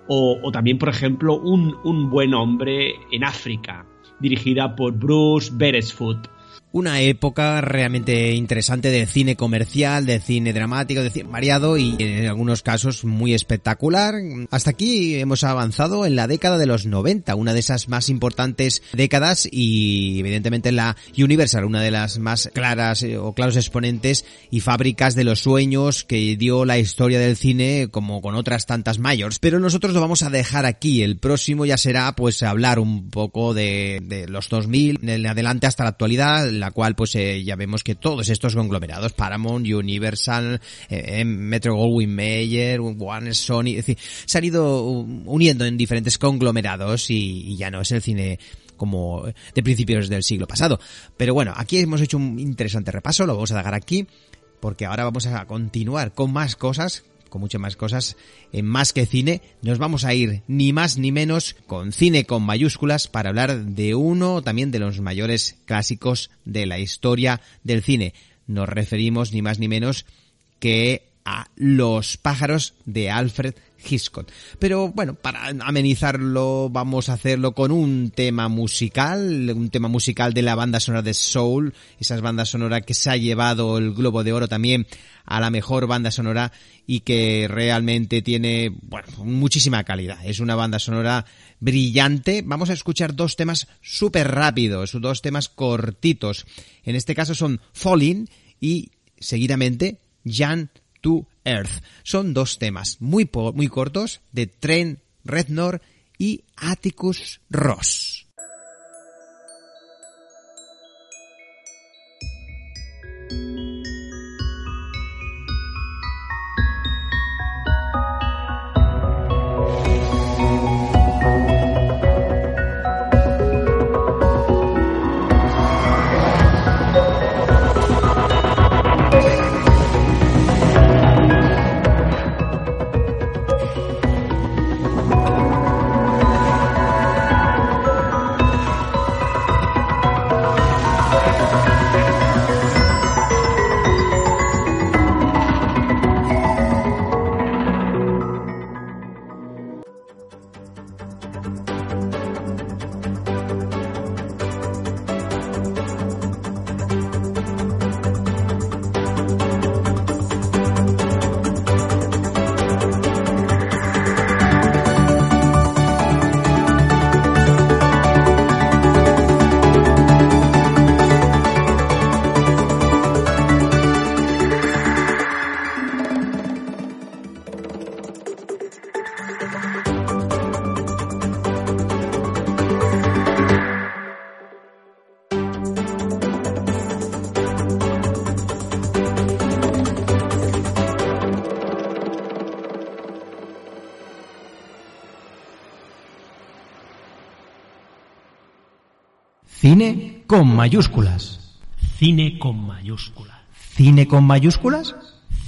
o, también, por ejemplo, un, un buen hombre en África dirigida por Bruce Beresford una época realmente interesante de cine comercial, de cine dramático, de cine variado y en algunos casos muy espectacular. Hasta aquí hemos avanzado en la década de los 90, una de esas más importantes décadas y evidentemente la Universal, una de las más claras eh, o claros exponentes y fábricas de los sueños que dio la historia del cine como con otras tantas mayores. Pero nosotros lo vamos a dejar aquí. El próximo ya será pues hablar un poco de, de los 2000 en adelante hasta la actualidad la cual pues eh, ya vemos que todos estos conglomerados, Paramount, Universal, eh, eh Metro Goldwyn Mayer, Warner, Sony, es decir, se han ido uniendo en diferentes conglomerados y, y ya no es el cine como de principios del siglo pasado. Pero bueno, aquí hemos hecho un interesante repaso, lo vamos a dejar aquí, porque ahora vamos a continuar con más cosas con muchas más cosas en Más que Cine. Nos vamos a ir ni más ni menos con cine con mayúsculas para hablar de uno también de los mayores clásicos de la historia del cine. Nos referimos ni más ni menos que a Los pájaros de Alfred Hitchcock. Pero bueno, para amenizarlo vamos a hacerlo con un tema musical, un tema musical de la banda sonora de Soul, esas bandas sonora que se ha llevado el Globo de Oro también a la mejor banda sonora y que realmente tiene, muchísima calidad. Es una banda sonora brillante. Vamos a escuchar dos temas súper rápidos, dos temas cortitos. En este caso son Falling y seguidamente Jan to Earth. Son dos temas muy, muy cortos de Trent Reznor y Atticus Ross. Con mayúsculas. Cine con mayúsculas. ¿Cine con mayúsculas?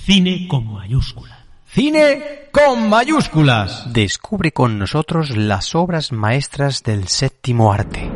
Cine con mayúsculas. Cine con mayúsculas. Descubre con nosotros las obras maestras del séptimo arte.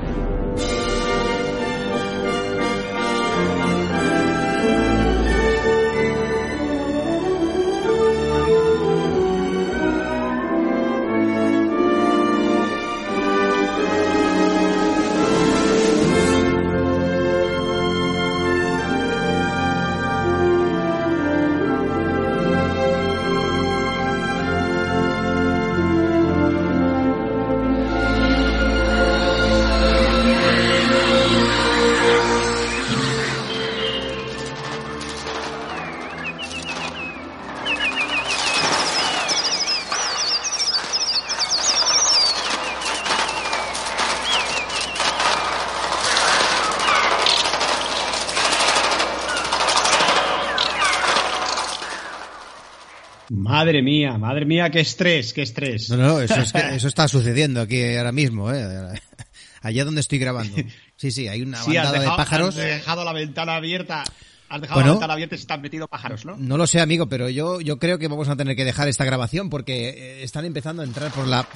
Madre mía, madre mía, qué estrés, qué estrés. No, no, eso, es que, eso está sucediendo aquí ahora mismo, ¿eh? Allá donde estoy grabando. Sí, sí, hay una Sí, bandada dejado, de pájaros. has dejado la ventana abierta. Has dejado Bueno. la ventana abierta y se están metido pájaros, ¿no? No lo sé, amigo, pero yo, yo creo que vamos a tener que dejar esta grabación porque eh, están empezando a entrar por la,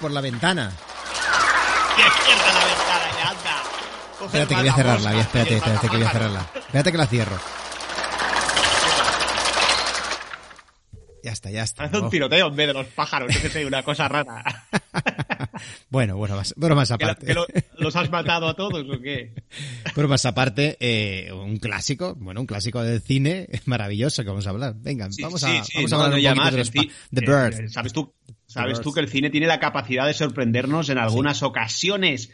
por la ventana. ¡Que cierra la ventana, anda! Espérate que voy a cerrarla, a- espérate, espérate que voy a cerrarla. Espérate que la cierro. Ya está, ya está. Parece un Oh. tiroteo en vez de los pájaros, que sé, una cosa rara. Bueno, bueno, más, bueno, más ¿Que, aparte. que lo- ¿Los has matado a todos o qué? Pero más aparte, eh, un clásico, bueno, un clásico del cine maravilloso que vamos a hablar. Venga, Sí, vamos sí, a, sí, vamos a no, hablar no, un poquito más, de los The Bird. eh, ¿Sabes tú, sabes tú que el cine tiene la capacidad de sorprendernos en algunas ocasiones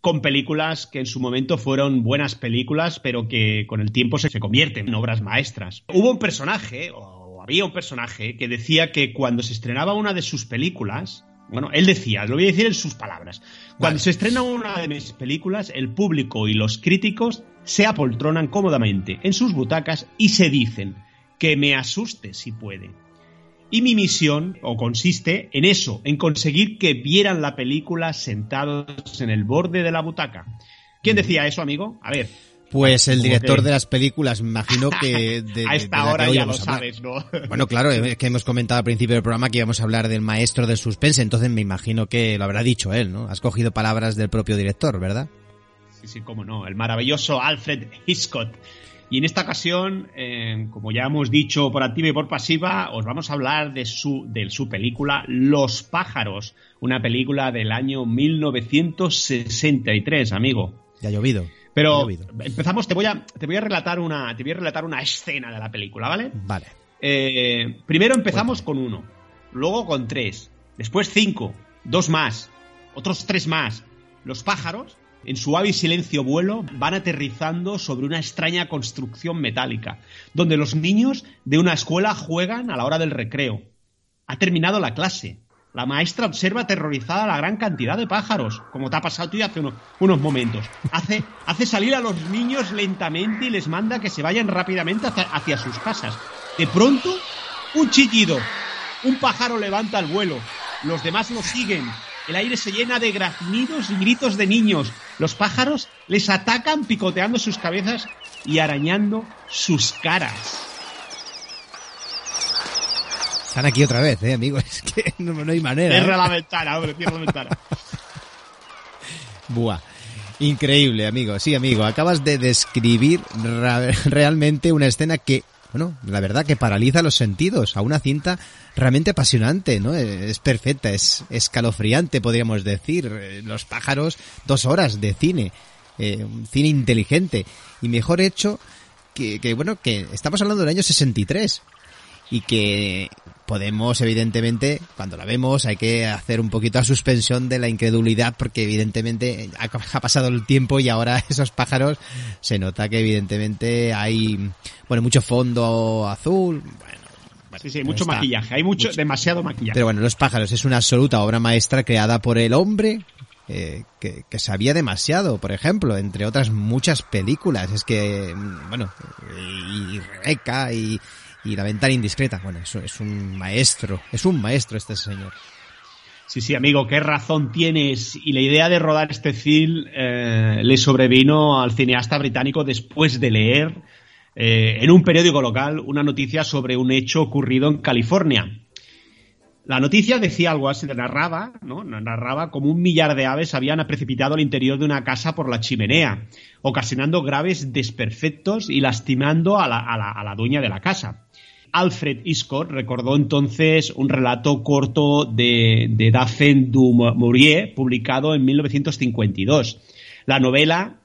con películas que en su momento fueron buenas películas, pero que con el tiempo se, se convierten en obras maestras. Hubo un personaje, o había un personaje, que decía que cuando se estrenaba una de sus películas, bueno, él decía, lo voy a decir en sus palabras, cuando se estrena una de mis películas, el público y los críticos se apoltronan cómodamente en sus butacas y se dicen que me asuste si puede. Y mi misión, o consiste en eso, en conseguir que vieran la película sentados en el borde de la butaca. ¿Quién decía eso, amigo? A ver. Pues el director que- de las películas, me imagino que de, a esta de hora ya lo sabes, ¿no? Bueno, claro, es que hemos comentado al principio del programa que íbamos a hablar del maestro del suspense, entonces me imagino que lo habrá dicho él, ¿no? Has cogido palabras del propio director, ¿verdad? Sí, sí, cómo no. El maravilloso Alfred Hitchcock. Y en esta ocasión, eh, como ya hemos dicho por activa y por pasiva, os vamos a hablar de su, de su película Los pájaros, una película del año 1963, amigo. Ya ha llovido. Pero empezamos, te voy a, te voy a relatar una, te voy a relatar una escena de la película, ¿vale? Vale. Eh, primero empezamos con uno, luego con tres, después cinco, dos más, otros tres más. Los pájaros, en suave y silencio vuelo, van aterrizando sobre una extraña construcción metálica, donde los niños de una escuela juegan a la hora del recreo. Ha terminado la clase. La maestra observa aterrorizada la gran cantidad de pájaros, como te ha pasado ti hace unos, momentos. Hace, hace salir a los niños lentamente y les manda que se vayan rápidamente hacia, hacia sus casas. De pronto, un chillido. Un pájaro levanta el vuelo. Los demás lo siguen. El aire se llena de graznidos y gritos de niños. Los pájaros les atacan picoteando sus cabezas y arañando sus caras. Están aquí otra vez, eh, amigo. Es que no, no hay manera. Cierra ¿eh? la ventana, hombre, cierra la ventana. Buah. Increíble, amigo. Sí, amigo. Acabas de describir realmente una escena que, bueno, la verdad que paraliza los sentidos a una cinta realmente apasionante, ¿no? Es perfecta, es escalofriante, podríamos decir. Eh, Los pájaros, dos horas de cine. Eh, un cine inteligente. Y mejor hecho que, que, bueno, que estamos hablando del año 63 y que podemos evidentemente cuando la vemos hay que hacer un poquito a suspensión de la incredulidad porque evidentemente ha, pasado el tiempo y ahora esos pájaros se nota que evidentemente hay bueno mucho fondo azul Sí, sí, mucho está. maquillaje. Hay mucho, demasiado maquillaje. pero bueno los pájaros es una absoluta obra maestra creada por el hombre eh, que, que sabía demasiado, por ejemplo, entre otras muchas películas. Es que, mm, bueno, y, y Rebeca y, y La ventana indiscreta. Bueno, eso es un maestro, es un maestro este señor. Sí, sí, amigo, qué razón tienes. Y la idea de rodar este film eh, le sobrevino al cineasta británico después de leer eh, en un periódico local una noticia sobre un hecho ocurrido en California. La noticia decía algo así, narraba, ¿no? Narraba como un millar de aves habían precipitado al interior de una casa por la chimenea, ocasionando graves desperfectos y lastimando a la, a la- a la dueña de la casa. Alfred Hitchcock recordó entonces un relato corto de, de du Maurier, publicado en 1952. La novela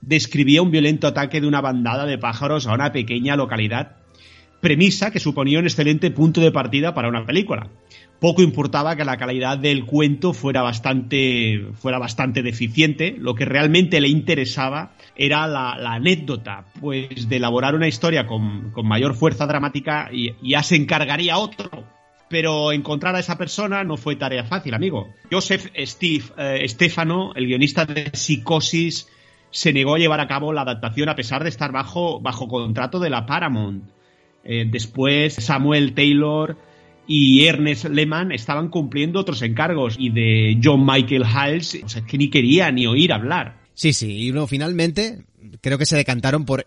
describía un violento ataque de una bandada de pájaros a una pequeña localidad, premisa que suponía un excelente punto de partida para una película. Poco importaba que la calidad del cuento fuera bastante, fuera bastante deficiente, lo que realmente le interesaba era la, anécdota, pues de elaborar una historia con, mayor fuerza dramática y, y ya se encargaría otro. Pero encontrar a esa persona no fue tarea fácil, amigo. Joseph Steve, eh, Stefano, el guionista de Psicosis, se negó a llevar a cabo la adaptación a pesar de estar bajo, bajo contrato de la Paramount. Eh, después Samuel Taylor y Ernest Lehman estaban cumpliendo otros encargos y de John Michael Hiles, o sea, que ni quería ni oír hablar. Sí, sí, y luego finalmente creo que se decantaron por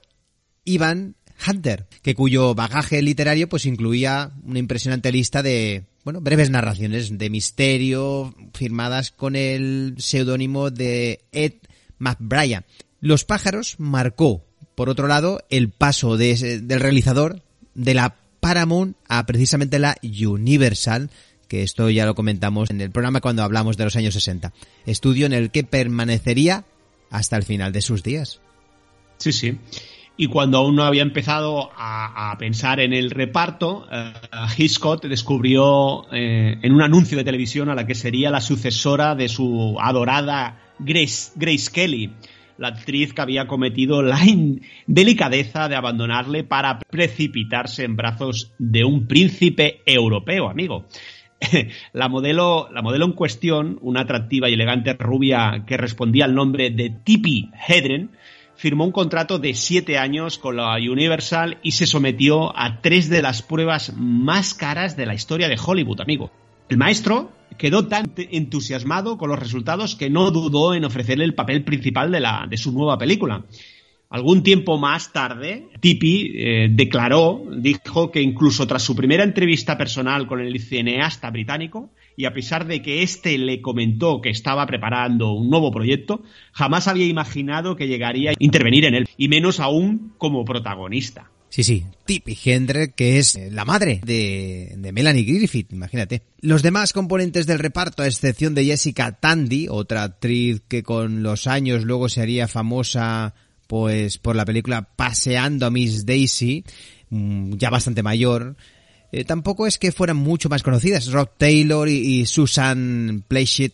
Ivan Hunter, que cuyo bagaje literario pues incluía una impresionante lista de, bueno, breves narraciones de misterio firmadas con el seudónimo de Ed McBride. Los pájaros marcó, por otro lado, el paso de, del realizador de la Paramount a precisamente la Universal, que esto ya lo comentamos en el programa cuando hablamos de los años 60. Estudio en el que permanecería hasta el final de sus días. Sí, sí. Y cuando aún no había empezado a, pensar en el reparto, eh, Hitchcock descubrió eh, en un anuncio de televisión a la que sería la sucesora de su adorada Grace, Grace Kelly, la actriz que había cometido la indelicadeza de abandonarle para precipitarse en brazos de un príncipe europeo, amigo. La modelo, la modelo en cuestión, una atractiva y elegante rubia que respondía al nombre de Tippi Hedren, firmó un contrato de siete años con la Universal y se sometió a tres de las pruebas más caras de la historia de Hollywood, amigo. El maestro quedó tan entusiasmado con los resultados que no dudó en ofrecerle el papel principal de, la, de su nueva película. Algún tiempo más tarde, Tippi eh, declaró, dijo que incluso tras su primera entrevista personal con el cineasta británico, y a pesar de que éste le comentó que estaba preparando un nuevo proyecto, jamás había imaginado que llegaría a intervenir en él, y menos aún como protagonista. Sí, sí, Tippi Hendren, que es la madre de, de, Melanie Griffith, imagínate. Los demás componentes del reparto, a excepción de Jessica Tandy, otra actriz que con los años luego se haría famosa pues por la película Paseando a Miss Daisy, mm, ya bastante mayor, eh, tampoco es que fueran mucho más conocidas. Rob Taylor y, Susan Pleshit,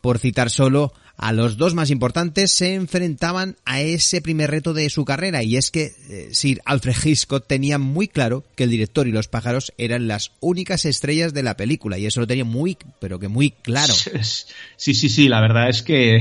por citar solo a los dos más importantes, se enfrentaban a ese primer reto de su carrera y es que eh, Sir Alfred Hitchcock tenía muy claro que el director y los pájaros eran las únicas estrellas de la película y eso lo tenía muy, pero que muy claro. Sí, sí, sí, la verdad es que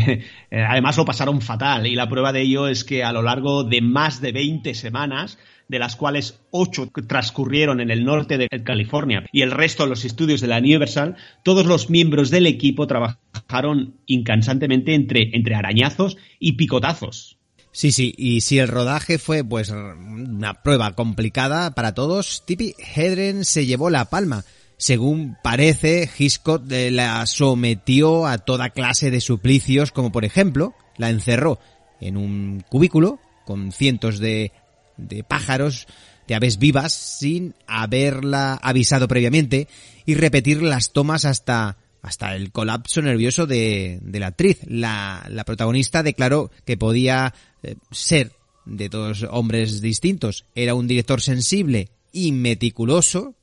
eh, además lo pasaron fatal y la prueba de ello es que a lo largo de más de 20 semanas de las cuales ocho transcurrieron en el norte de California y el resto en los estudios de la Universal, todos los miembros del equipo trabajaron incansantemente entre, entre arañazos y picotazos. Sí, sí, y si el rodaje fue pues una prueba complicada para todos, Tippi Hedren se llevó la palma. Según parece, Hitchcock la sometió a toda clase de suplicios, como por ejemplo, la encerró en un cubículo con cientos de de pájaros, de aves vivas, sin haberla avisado previamente y repetir las tomas hasta hasta el colapso nervioso de, de la actriz. La, la, protagonista declaró que podía eh, ser de dos hombres distintos. Era un director sensible y meticuloso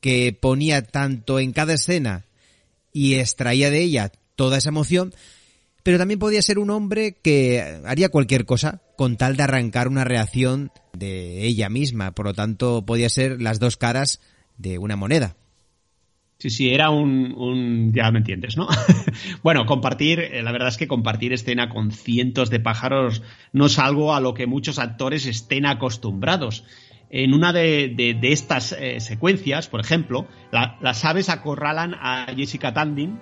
que ponía tanto en cada escena y extraía de ella toda esa emoción, pero también podía ser un hombre que haría cualquier cosa con tal de arrancar una reacción de ella misma. Por lo tanto, podía ser las dos caras de una moneda. Sí, sí, era un, ya me entiendes, ¿no? bueno, compartir, eh, la verdad es que compartir escena con cientos de pájaros no es algo a lo que muchos actores estén acostumbrados. En una de, de, estas eh, secuencias, por ejemplo, la, las aves acorralan a Jessica Tandin,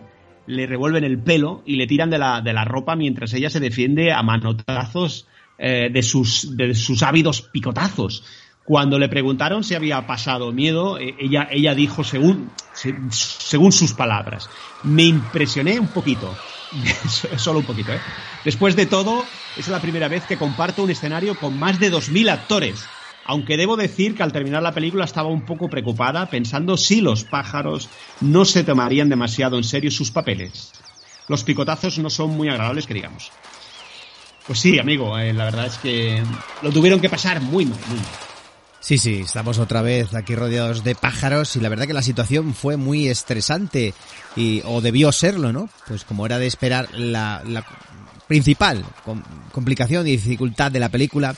le revuelven el pelo y le tiran de la, de la ropa mientras ella se defiende a manotazos eh, de, sus, de sus ávidos picotazos. Cuando le preguntaron si había pasado miedo, eh, ella, ella dijo, según, según sus palabras, me impresioné un poquito. Solo un poquito, ¿eh? Después de todo, es la primera vez que comparto un escenario con más de 2.000 actores. Aunque debo decir que al terminar la película estaba un poco preocupada pensando si los pájaros no se tomarían demasiado en serio sus papeles. Los picotazos no son muy agradables que digamos. Pues sí, amigo, eh, la verdad es que lo tuvieron que pasar muy mal, muy mal. Sí, sí, estamos otra vez aquí rodeados de pájaros y la verdad que la situación fue muy estresante y o debió serlo, ¿no? Pues como era de esperar la, la principal com complicación y dificultad de la película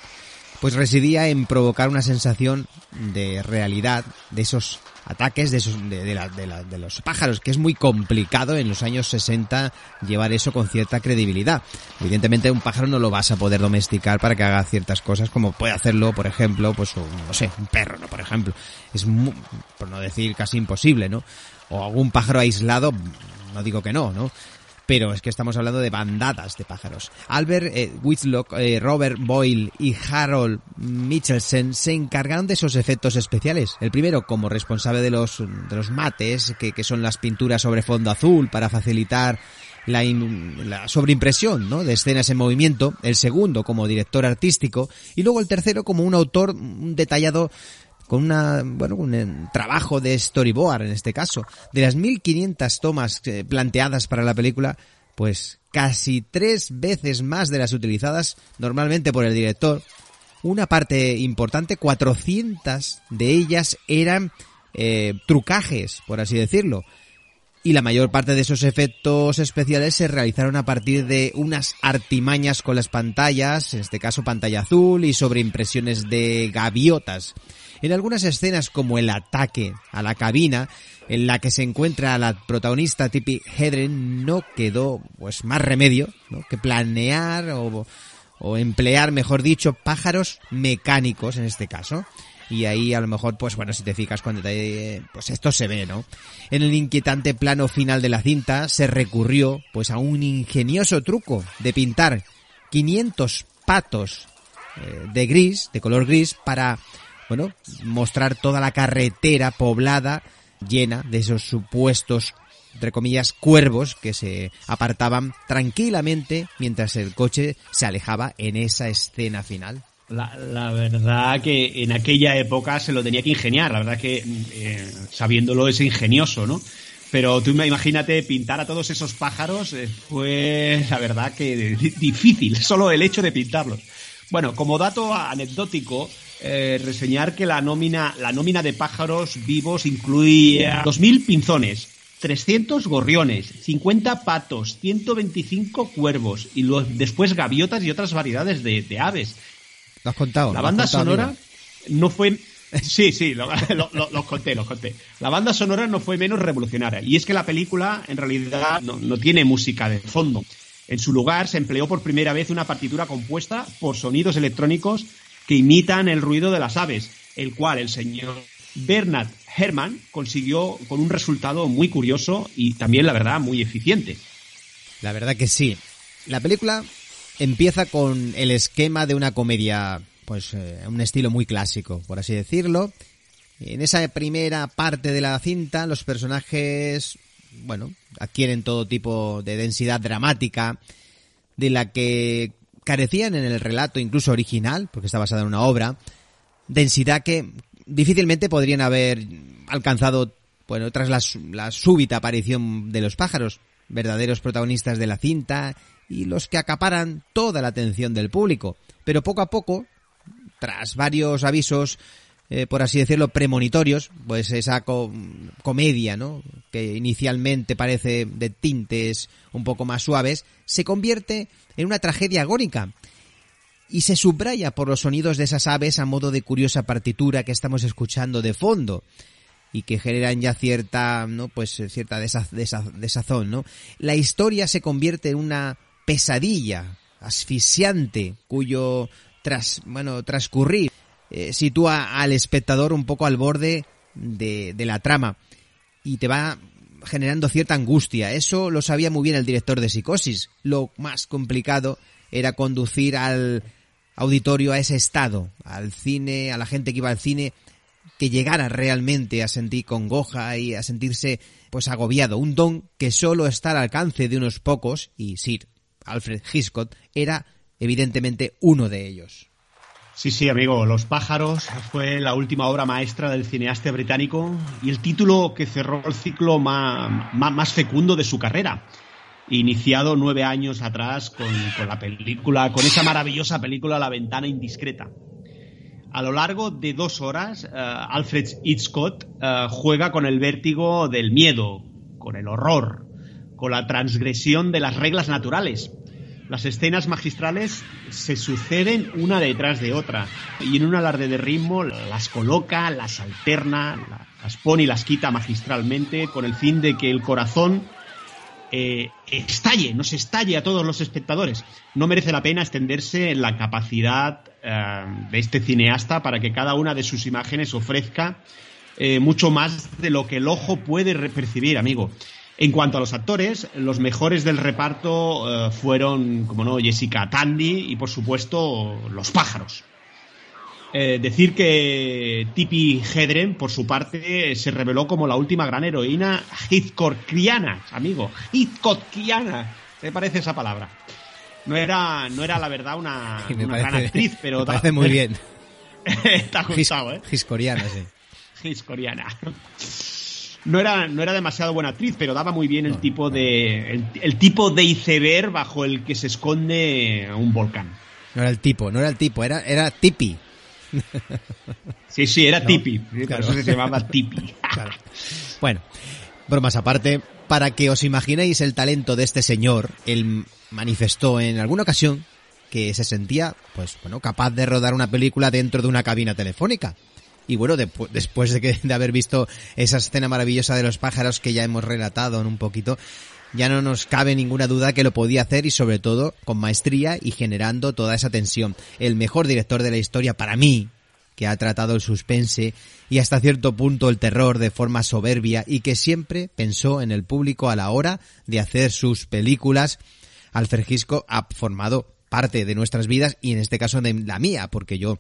pues residía en provocar una sensación de realidad de esos ataques de, esos, de, la, de, la, de, los pájaros, que es muy complicado en los años 60 llevar eso con cierta credibilidad. Evidentemente un pájaro no lo vas a poder domesticar para que haga ciertas cosas como puede hacerlo, por ejemplo, pues un, no sé, un perro, ¿no? Por ejemplo. Es, muy, por no decir casi imposible, ¿no? O algún pájaro aislado, no digo que no, ¿no? Pero es que estamos hablando de bandadas de pájaros. Albert eh, Whitlock, eh, Robert Boyle y Harold Michelsen se encargaron de esos efectos especiales. El primero como responsable de los, de los mates, que, que son las pinturas sobre fondo azul para facilitar la, la sobreimpresión ¿no? de escenas en movimiento, el segundo como director artístico y luego el tercero como un autor detallado con una, bueno, un trabajo de storyboard en este caso. De las 1500 tomas eh, planteadas para la película, pues casi tres veces más de las utilizadas normalmente por el director. Una parte importante, 400 de ellas eran eh, trucajes, por así decirlo. Y la mayor parte de esos efectos especiales se realizaron a partir de unas artimañas con las pantallas, en este caso pantalla azul y sobreimpresiones de gaviotas. En algunas escenas como el ataque a la cabina, en la que se encuentra la protagonista Tippi Hedren, no quedó pues más remedio que planear o, o emplear, mejor dicho, pájaros mecánicos en este caso y ahí a lo mejor, pues bueno, si te fijas cuando te, pues esto se ve, ¿no? En el inquietante plano final de la cinta se recurrió pues a un ingenioso truco de pintar 500 patos eh, de gris, de color gris, para, bueno, mostrar toda la carretera poblada llena de esos supuestos entre comillas, cuervos que se apartaban tranquilamente mientras el coche se alejaba en esa escena final. La, verdad que en aquella época se lo tenía que ingeniar, la verdad que eh, sabiéndolo es ingenioso, ¿no? Pero tú imagínate pintar a todos esos pájaros eh, fue la verdad que difícil, solo el hecho de pintarlos. Bueno, como dato anecdótico, eh, reseñar que la nómina, la nómina de pájaros vivos incluía 2.000 pinzones, 300 gorriones, 50 patos, 125 cuervos y después gaviotas y otras variedades de aves. Lo has contado. La banda sonora no fue. Sí, sí, los conté, los conté. La banda sonora no fue menos revolucionaria. Y es que la película, en realidad, no, no tiene música de fondo. En su lugar, se empleó por primera vez una partitura compuesta por sonidos electrónicos que imitan el ruido de las aves, el cual el señor Bernard Herrmann consiguió con un resultado muy curioso y también, la verdad, muy eficiente. La verdad que sí. La película empieza con el esquema de una comedia, pues eh, un estilo muy clásico, por así decirlo. En esa primera parte de la cinta, los personajes, bueno, adquieren todo tipo de densidad dramática, de la que carecían en el relato incluso original, porque está basada en una obra, densidad que difícilmente podrían haber alcanzado, bueno, tras la, la súbita aparición de los pájaros, verdaderos protagonistas de la cinta y los que acaparan toda la atención del público. Pero poco a poco, tras varios avisos, eh, por así decirlo, premonitorios, pues esa comedia, ¿no? Que inicialmente parece de tintes un poco más suaves, se convierte en una tragedia agónica y se subraya por los sonidos de esas aves a modo de curiosa partitura que estamos escuchando de fondo y que generan ya cierta, ¿no? Pues cierta desazón, ¿no? La historia se convierte en una pesadilla asfixiante cuyo tras, bueno, transcurrir eh, sitúa al espectador un poco al borde de, de la trama y te va generando cierta angustia. Eso lo sabía muy bien el director de Psicosis. Lo más complicado era conducir al auditorio a ese estado, al cine, a la gente que iba al cine, que llegara realmente a sentir congoja y a sentirse pues agobiado. Un don que solo está al alcance de unos pocos, y Sir Alfred Hitchcock, era evidentemente uno de ellos. Sí, sí, amigo, Los pájaros fue la última obra maestra del cineasta británico y el título que cerró el ciclo más, más, fecundo de su carrera, iniciado nueve años atrás con, la película, con esa maravillosa película La ventana indiscreta. A lo largo de dos horas, eh, Alfred Hitchcock eh, juega con el vértigo del miedo, con el horror, con la transgresión de las reglas naturales. Las escenas magistrales se suceden una detrás de otra y en un alarde de ritmo las coloca, las alterna, las pone y las quita magistralmente con el fin de que el corazón eh, estalle, nos estalle a todos los espectadores. No merece la pena extenderse en la capacidad eh, de este cineasta para que cada una de sus imágenes ofrezca eh, mucho más de lo que el ojo puede percibir, amigo. En cuanto a los actores, los mejores del reparto eh, fueron, como no, Jessica Tandy y por supuesto los pájaros. Eh, decir que Tippi Hedren, por su parte, se reveló como la última gran heroína Hitchcockiana, amigo. Hitchcockiana. ¿Qué parece esa palabra? No era, no era la verdad una, Me una parece- gran actriz, pero me parece muy bien. Está gustado, ¿eh? Giscoriana, sí. Hitchcockiana. No era, no era demasiado buena actriz, pero daba muy bien el tipo de el, el tipo de iceberg bajo el que se esconde un volcán. No era el tipo, no era el tipo, era, era Tipi. Sí, sí, era ¿No? Tipi. Por eso se llamaba Tipi. Claro. Bueno, bromas aparte, para que os imaginéis el talento de este señor, él manifestó en alguna ocasión que se sentía, pues bueno, capaz de rodar una película dentro de una cabina telefónica. Y bueno, después de, que, de haber visto esa escena maravillosa de los pájaros que ya hemos relatado en un poquito, ya no nos cabe ninguna duda que lo podía hacer y sobre todo con maestría y generando toda esa tensión. El mejor director de la historia para mí, que ha tratado el suspense y hasta cierto punto el terror de forma soberbia y que siempre pensó en el público a la hora de hacer sus películas. Alfred Hitchcock ha formado parte de nuestras vidas y en este caso de la mía, porque yo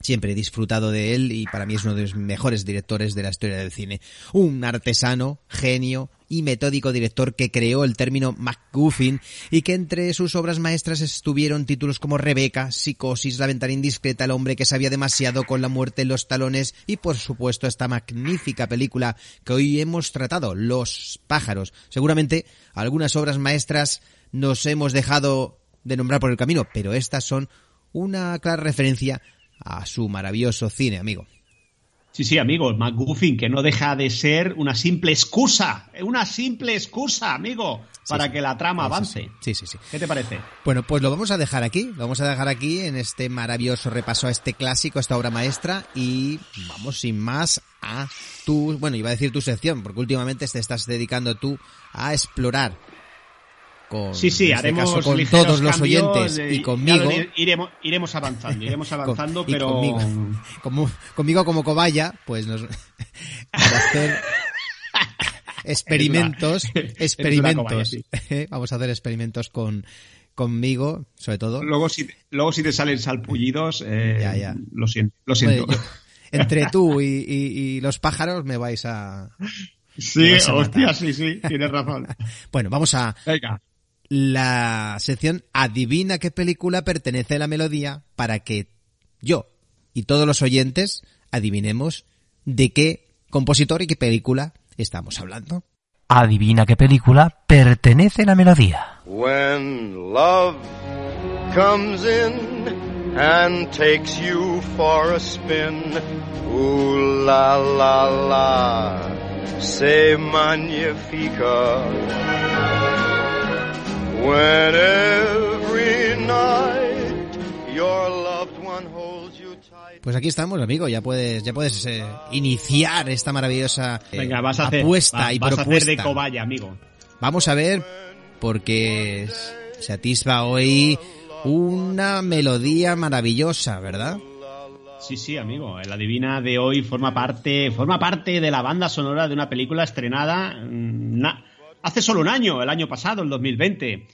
siempre he disfrutado de él y para mí es uno de los mejores directores de la historia del cine. Un artesano, genio y metódico director que creó el término MacGuffin y que entre sus obras maestras estuvieron títulos como Rebeca, Psicosis, La ventana indiscreta, El hombre que sabía demasiado con la muerte en los talones y por supuesto esta magnífica película que hoy hemos tratado, Los pájaros. Seguramente algunas obras maestras nos hemos dejado de nombrar por el camino, pero estas son una clara referencia a su maravilloso cine, amigo. Sí, sí, amigo, el McGuffin, que no deja de ser una simple excusa, una simple excusa, amigo, para sí. que la trama avance. Sí, sí, sí. ¿Qué te parece? Bueno, pues lo vamos a dejar aquí, lo vamos a dejar aquí en este maravilloso repaso a este clásico, a esta obra maestra y vamos sin más a tu, bueno, iba a decir tu sección, porque últimamente te estás dedicando tú a explorar con, Sí, sí, este haremos caso, con todos los cambios, oyentes y conmigo. iremos, iremos avanzando, iremos avanzando, con- pero conmigo, como- conmigo como cobaya, pues nos para hacer experimentos, experimentos. cobaya, sí. Vamos a hacer experimentos con conmigo, sobre todo. luego si, luego si te salen salpullidos, eh, Ya, ya. lo siento. Lo siento. Yo- entre tú y, y- y los pájaros me vais a. sí, hostia, sí, sí, tienes razón. Bueno, vamos a Venga. La sección Adivina qué película pertenece a la melodía para que yo y todos los oyentes adivinemos de qué compositor y qué película estamos hablando. Adivina qué película pertenece la melodía. When love comes in and takes you for a spin, ooh la la la. When every night your loved one holds you tight. Pues aquí estamos, amigo. Ya puedes, ya puedes eh, iniciar esta maravillosa eh, Venga, vas a hacer, apuesta va- y vas a hacer de cobaya, amigo. Vamos a ver, porque se atisba hoy una melodía maravillosa, ¿verdad? Sí, sí, amigo. La Divina de hoy forma parte, forma parte de la banda sonora de una película estrenada mm, na- hace solo un año, el año pasado, el 2020.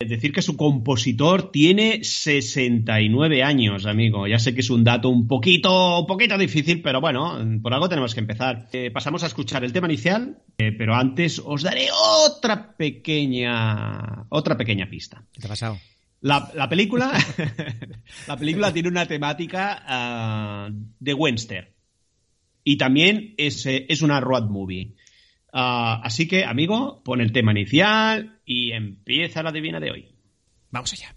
Es decir, que su compositor tiene 69 años, amigo. Ya sé que es un dato un poquito, un poquito difícil, pero bueno, por algo tenemos que empezar. Eh, pasamos a escuchar el tema inicial, eh, pero antes os daré otra pequeña, otra pequeña pista. ¿Qué te ha pasado? La, la película, la película tiene una temática ah, de western y también es, eh, es una road movie. Ah, así que, amigo, pon el tema inicial y empieza la divina de hoy. Vamos allá.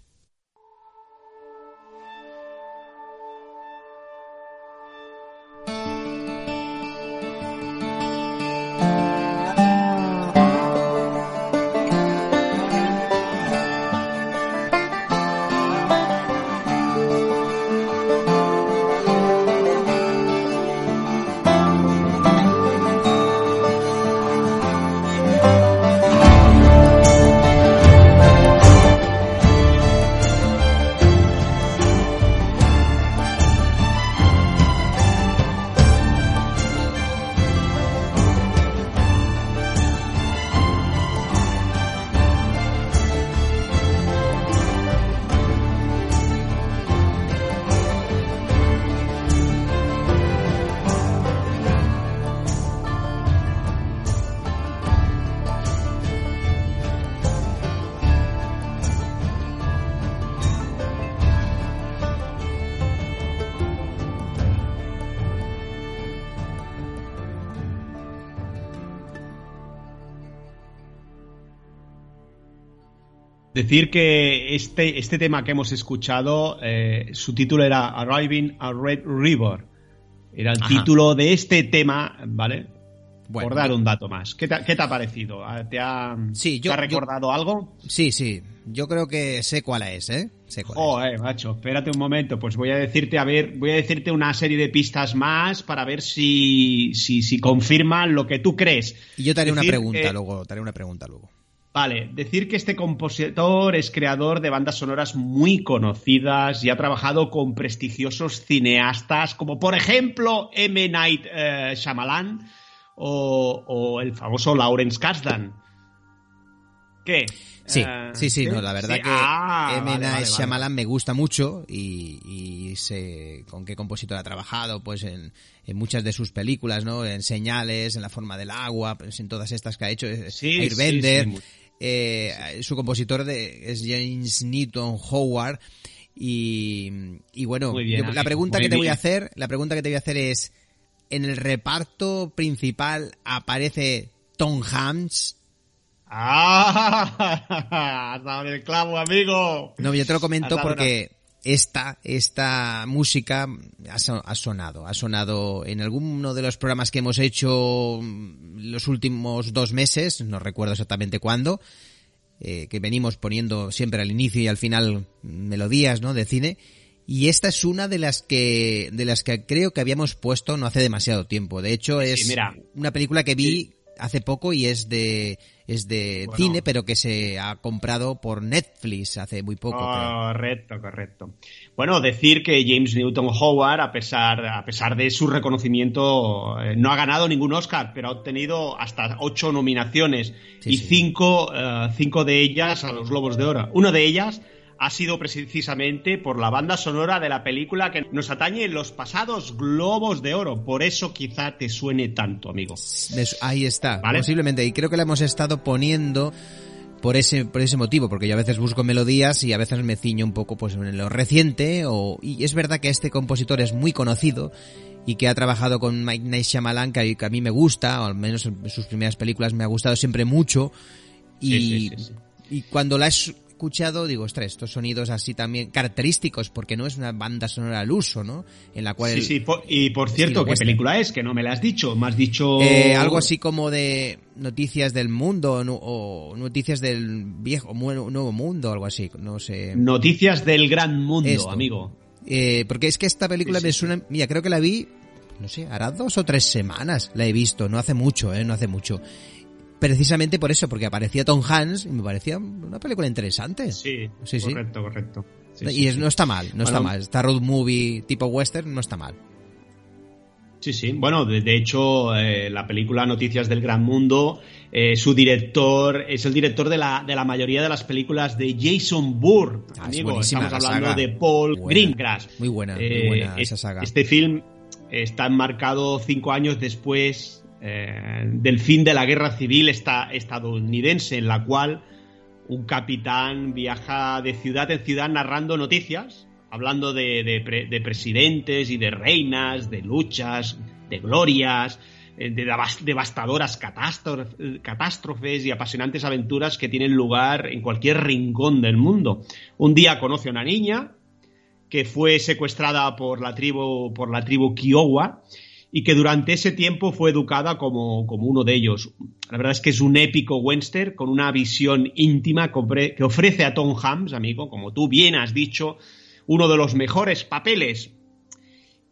Decir que este, este tema que hemos escuchado, eh, su título era Arriving a Red River. Era el Ajá. título de este tema, ¿vale? Bueno, Por dar un dato más. ¿Qué te, qué te ha parecido? ¿Te ha, Sí, yo- ¿te ha yo- recordado algo? Sí, sí. Yo creo que sé cuál es, ¿eh? Sé cuál Oh, eh, macho, espérate un momento. Pues voy a decirte, a ver, voy a decirte una serie de pistas más para ver si, si, si confirman lo que tú crees. es. Y yo te haré una pregunta luego, te haré una pregunta luego. Vale, decir que este compositor es creador de bandas sonoras muy conocidas y ha trabajado con prestigiosos cineastas como por ejemplo M. Night eh, Shyamalan o, o el famoso Lawrence Kasdan. ¿Qué? Sí, Eh, sí, sí, no, la verdad Sí, que ah, M. Night vale, vale. Shyamalan me gusta mucho y, y sé con qué compositor ha trabajado, pues en, en muchas de sus películas, ¿no? En Señales, en La forma del agua, pues en todas estas que ha hecho, eh, Sí, Airbender. sí, Eh, su compositor de, es James Newton Howard y, y bueno, Muy bien, yo- la pregunta que te voy a hacer, la pregunta que te voy a hacer es, ¿en el reparto principal aparece Tom Hanks? ¡Ah! Has dado el clavo, amigo. No, yo te lo comento porque esta, esta música ha, so- ha sonado, ha sonado en alguno de los programas que hemos hecho mm, los últimos dos meses, no recuerdo exactamente cuándo, eh, que venimos poniendo siempre al inicio y al final melodías, ¿no? De cine. Y esta es una de las que, de las que creo que habíamos puesto no hace demasiado tiempo. De hecho, Sí, es mira. una película que vi hace poco y es de, es de Bueno. cine, pero que se ha comprado por Netflix hace muy poco. creo. Correcto, correcto. Bueno, decir que James Newton Howard, a pesar, a pesar de su reconocimiento, eh, no ha ganado ningún Oscar, pero ha obtenido hasta ocho nominaciones y Cinco, eh, cinco de ellas a los Globos de Oro. Una de ellas ha sido precisamente por la banda sonora de la película que nos atañe los pasados Globos de Oro. Por eso quizá te suene tanto, amigo. Ahí está, ¿Vale? posiblemente. Y creo que la hemos estado poniendo por ese, por ese motivo, porque yo a veces busco melodías y a veces me ciño un poco pues en lo reciente. O, y es verdad que este compositor es muy conocido y que ha trabajado con Mike Night Shyamalan, que, a- mí me gusta, o al menos en sus primeras películas me ha gustado siempre mucho. Y, Sí, sí, sí, sí. y cuando la he escuchado digo, ostras, estos sonidos así también característicos, porque no es una banda sonora al uso, ¿no? En la cual... Sí, sí, y por cierto, ¿qué western. película es? Que no me la has dicho. Me has dicho. Eh, algo así como de noticias del mundo no- o noticias del viejo nuevo mundo, algo así, no sé. Noticias del gran mundo, Esto. amigo. Eh, porque es que esta película me suena, mira, creo que la vi, no sé, hará dos o tres semanas la he visto, no hace mucho, eh, no hace mucho. Precisamente por eso, porque aparecía Tom Hanks y me parecía una película interesante. Sí, sí, sí. correcto, correcto. Sí, y sí, es- sí. no está mal, no está mal. Esta road movie tipo western no está mal. Sí, sí. Bueno, de, de hecho, eh, la película Noticias del Gran Mundo, eh, su director es el director de la, de la mayoría de las películas de Jason Bourne. Ah, amigo, estamos la hablando saga. de Paul Buena. Greengrass. Muy buena, muy Eh, buena es- esa saga. Este film está enmarcado cinco años después eh, del fin de la guerra civil esta- estadounidense, en la cual un capitán viaja de ciudad en ciudad narrando noticias, hablando de, de pre- de presidentes y de reinas, de luchas, de glorias, eh, de devas- devastadoras catástrof- catástrofes y apasionantes aventuras que tienen lugar en cualquier rincón del mundo. Un día conoce a una niña que fue secuestrada por la tribu, por la tribu Kiowa y que durante ese tiempo fue educada como, como uno de ellos. La verdad es que es un épico western con una visión íntima que ofre- que ofrece a Tom Hanks, amigo, como tú bien has dicho, uno de los mejores papeles.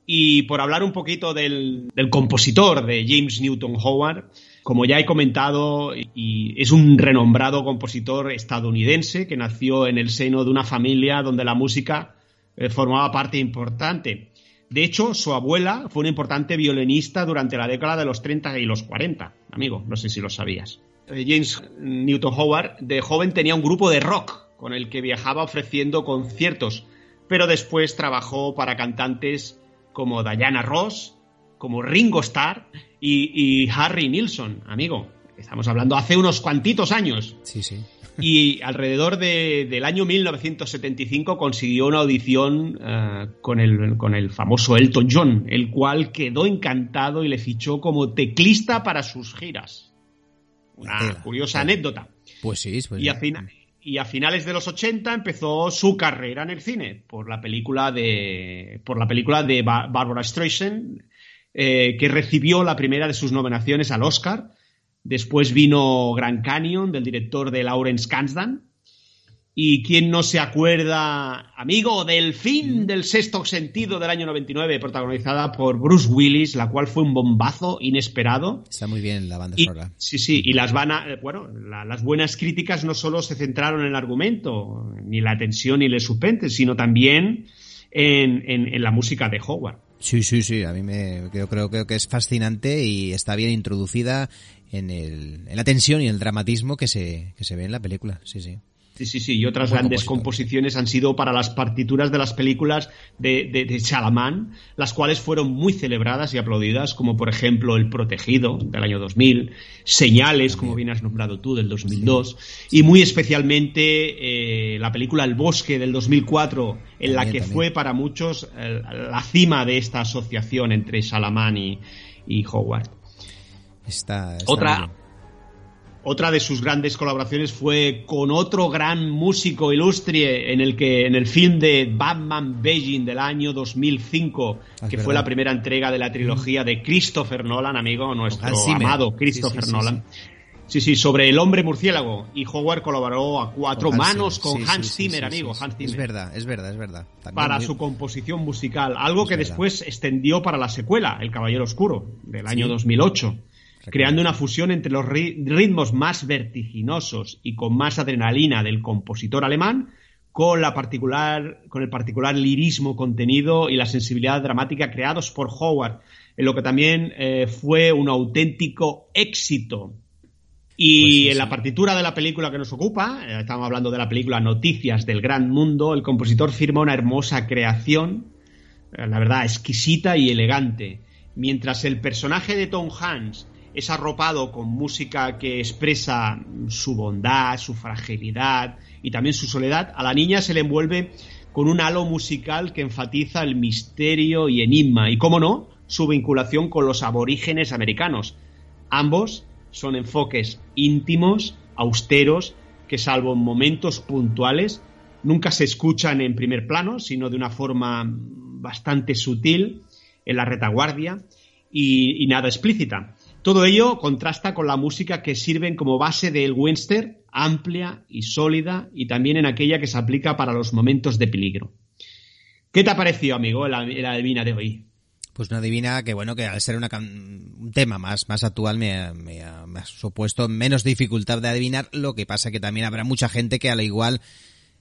Y por hablar un poquito del, del compositor de James Newton Howard, como ya he comentado, y es un renombrado compositor estadounidense que nació en el seno de una familia donde la música eh, formaba parte importante. De hecho, su abuela fue una importante violinista durante la década de los 30 y los 40. Amigo, no sé si lo sabías. Eh, James Newton Howard de joven tenía un grupo de rock con el que viajaba ofreciendo conciertos, pero después trabajó para cantantes como Diana Ross, como Ringo Starr y, Harry Nilsson, amigo. Estamos hablando hace unos cuantitos años. Sí, sí. Y alrededor de- del año 1975 consiguió una audición eh, con, el, con el famoso Elton John, el cual quedó encantado y le fichó como teclista para sus giras. Una Tela, curiosa tela. anécdota. Pues sí, pues Y, a fina- y a finales de los 80 empezó su carrera en el cine por la película de, por la película de Barbara Streisand, eh, que recibió la primera de sus nominaciones al Oscar. Después vino Grand Canyon, del director de Lawrence Kasdan, y quién no se acuerda, amigo, del fin del sexto sentido del año 99, protagonizada por Bruce Willis, la cual fue un bombazo inesperado. Está muy bien la banda sonora. Sí, sí, y las van eh, bueno, las buenas críticas no solo se centraron en el argumento, ni la tensión ni el suspense, sino también en, en, la música de Howard. Sí, sí, sí, a mí me creo, creo, creo que es fascinante y está bien introducida en, el, en la tensión y el dramatismo que se, que se ve en la película, sí, sí. Sí, sí, sí. Y otras grandes composiciones han sido para las partituras de las películas de, de, de, Chalamán, las cuales fueron muy celebradas y aplaudidas, como por ejemplo El Protegido del año 2000, Señales, como bien has nombrado tú, del 2002, y muy especialmente eh, la película El Bosque del 2004, en la que fue para muchos eh, la cima de esta asociación entre Chalamán y, y Howard. Está, Otra, otra de sus grandes colaboraciones fue con otro gran músico ilustre en el que en el film de Batman Beijing del año 2005, ah, que fue la primera entrega de la trilogía de Christopher Nolan, amigo, nuestro amado Christopher Nolan. Sí, sí, sobre el hombre murciélago. Y Howard colaboró a cuatro manos con Hans Zimmer, amigo. Hans Zimmer. Es verdad, es verdad, es verdad. para su composición musical. Algo que después extendió para la secuela, El Caballero Oscuro, del año 2008 creando una fusión entre los ritmos más vertiginosos y con más adrenalina del compositor alemán con, la particular, con el particular lirismo contenido y la sensibilidad dramática creados por Howard, en lo que también eh, fue un auténtico éxito. Y pues en la partitura de la película que nos ocupa, eh, estamos hablando de la película Noticias del Gran Mundo, el compositor firma una hermosa creación, eh, la verdad, exquisita y elegante. Mientras el personaje de Tom Hanks es arropado con música que expresa su bondad, su fragilidad y también su soledad, a la niña se le envuelve con un halo musical que enfatiza el misterio y enigma y, cómo no, su vinculación con los aborígenes americanos. Ambos son enfoques íntimos, austeros, que salvo en momentos puntuales, nunca se escuchan en primer plano, sino de una forma bastante sutil, en la retaguardia y, y nada explícita. Todo ello contrasta con la música que sirven como base del western, amplia y sólida, y también en aquella que se aplica para los momentos de peligro. ¿Qué te ha parecido, amigo, la, la divina de hoy? Pues una divina que, bueno, que al ser un tema más, más actual me, me, ha supuesto menos dificultad de adivinar, lo que pasa que también habrá mucha gente que al igual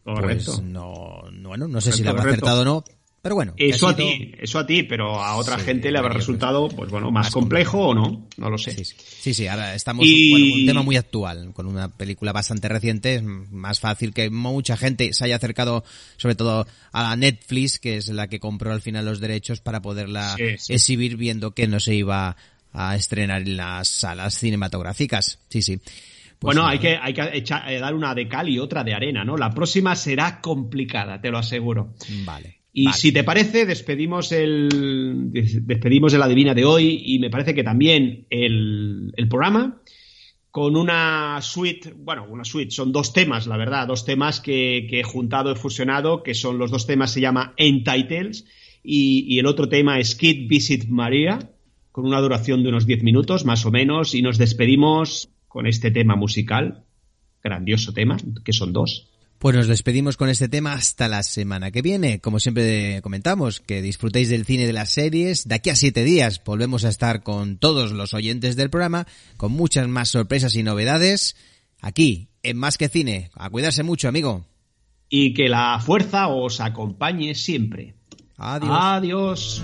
pues no, bueno, no sé si la habrá acertado o no, pero bueno. Eso a ti, eso a ti, pero a otra gente le habrá resultado, pues bueno, más, complejo, o no, no lo sé. Sí, sí, ahora estamos con un tema muy actual, con una película bastante reciente, es más fácil que mucha gente se haya acercado, sobre todo a Netflix, que es la que compró al final los derechos para poderla exhibir viendo que no se iba a estrenar en las salas cinematográficas. Sí, sí. Pues bueno, hay que, hay que echar, eh, dar una de cal y otra de arena, ¿no? La próxima será complicada, te lo aseguro. Vale. Y si te parece, despedimos el despedimos la Divina de hoy y me parece que también el, el programa con una suite, bueno, una suite, son dos temas, la verdad, dos temas que, que he juntado, he fusionado, que son los dos temas se llama End Titles y, y el otro tema es Kid Visit Maria, con una duración de unos 10 minutos más o menos, y nos despedimos con este tema musical, grandioso tema, que son dos. Pues nos despedimos con este tema hasta la semana que viene. Como siempre comentamos, que disfrutéis del cine de las series. De aquí a siete días volvemos a estar con todos los oyentes del programa, con muchas más sorpresas y novedades. Aquí, en Más que Cine. A cuidarse mucho, amigo. Y que la fuerza os acompañe siempre. Adiós. Adiós.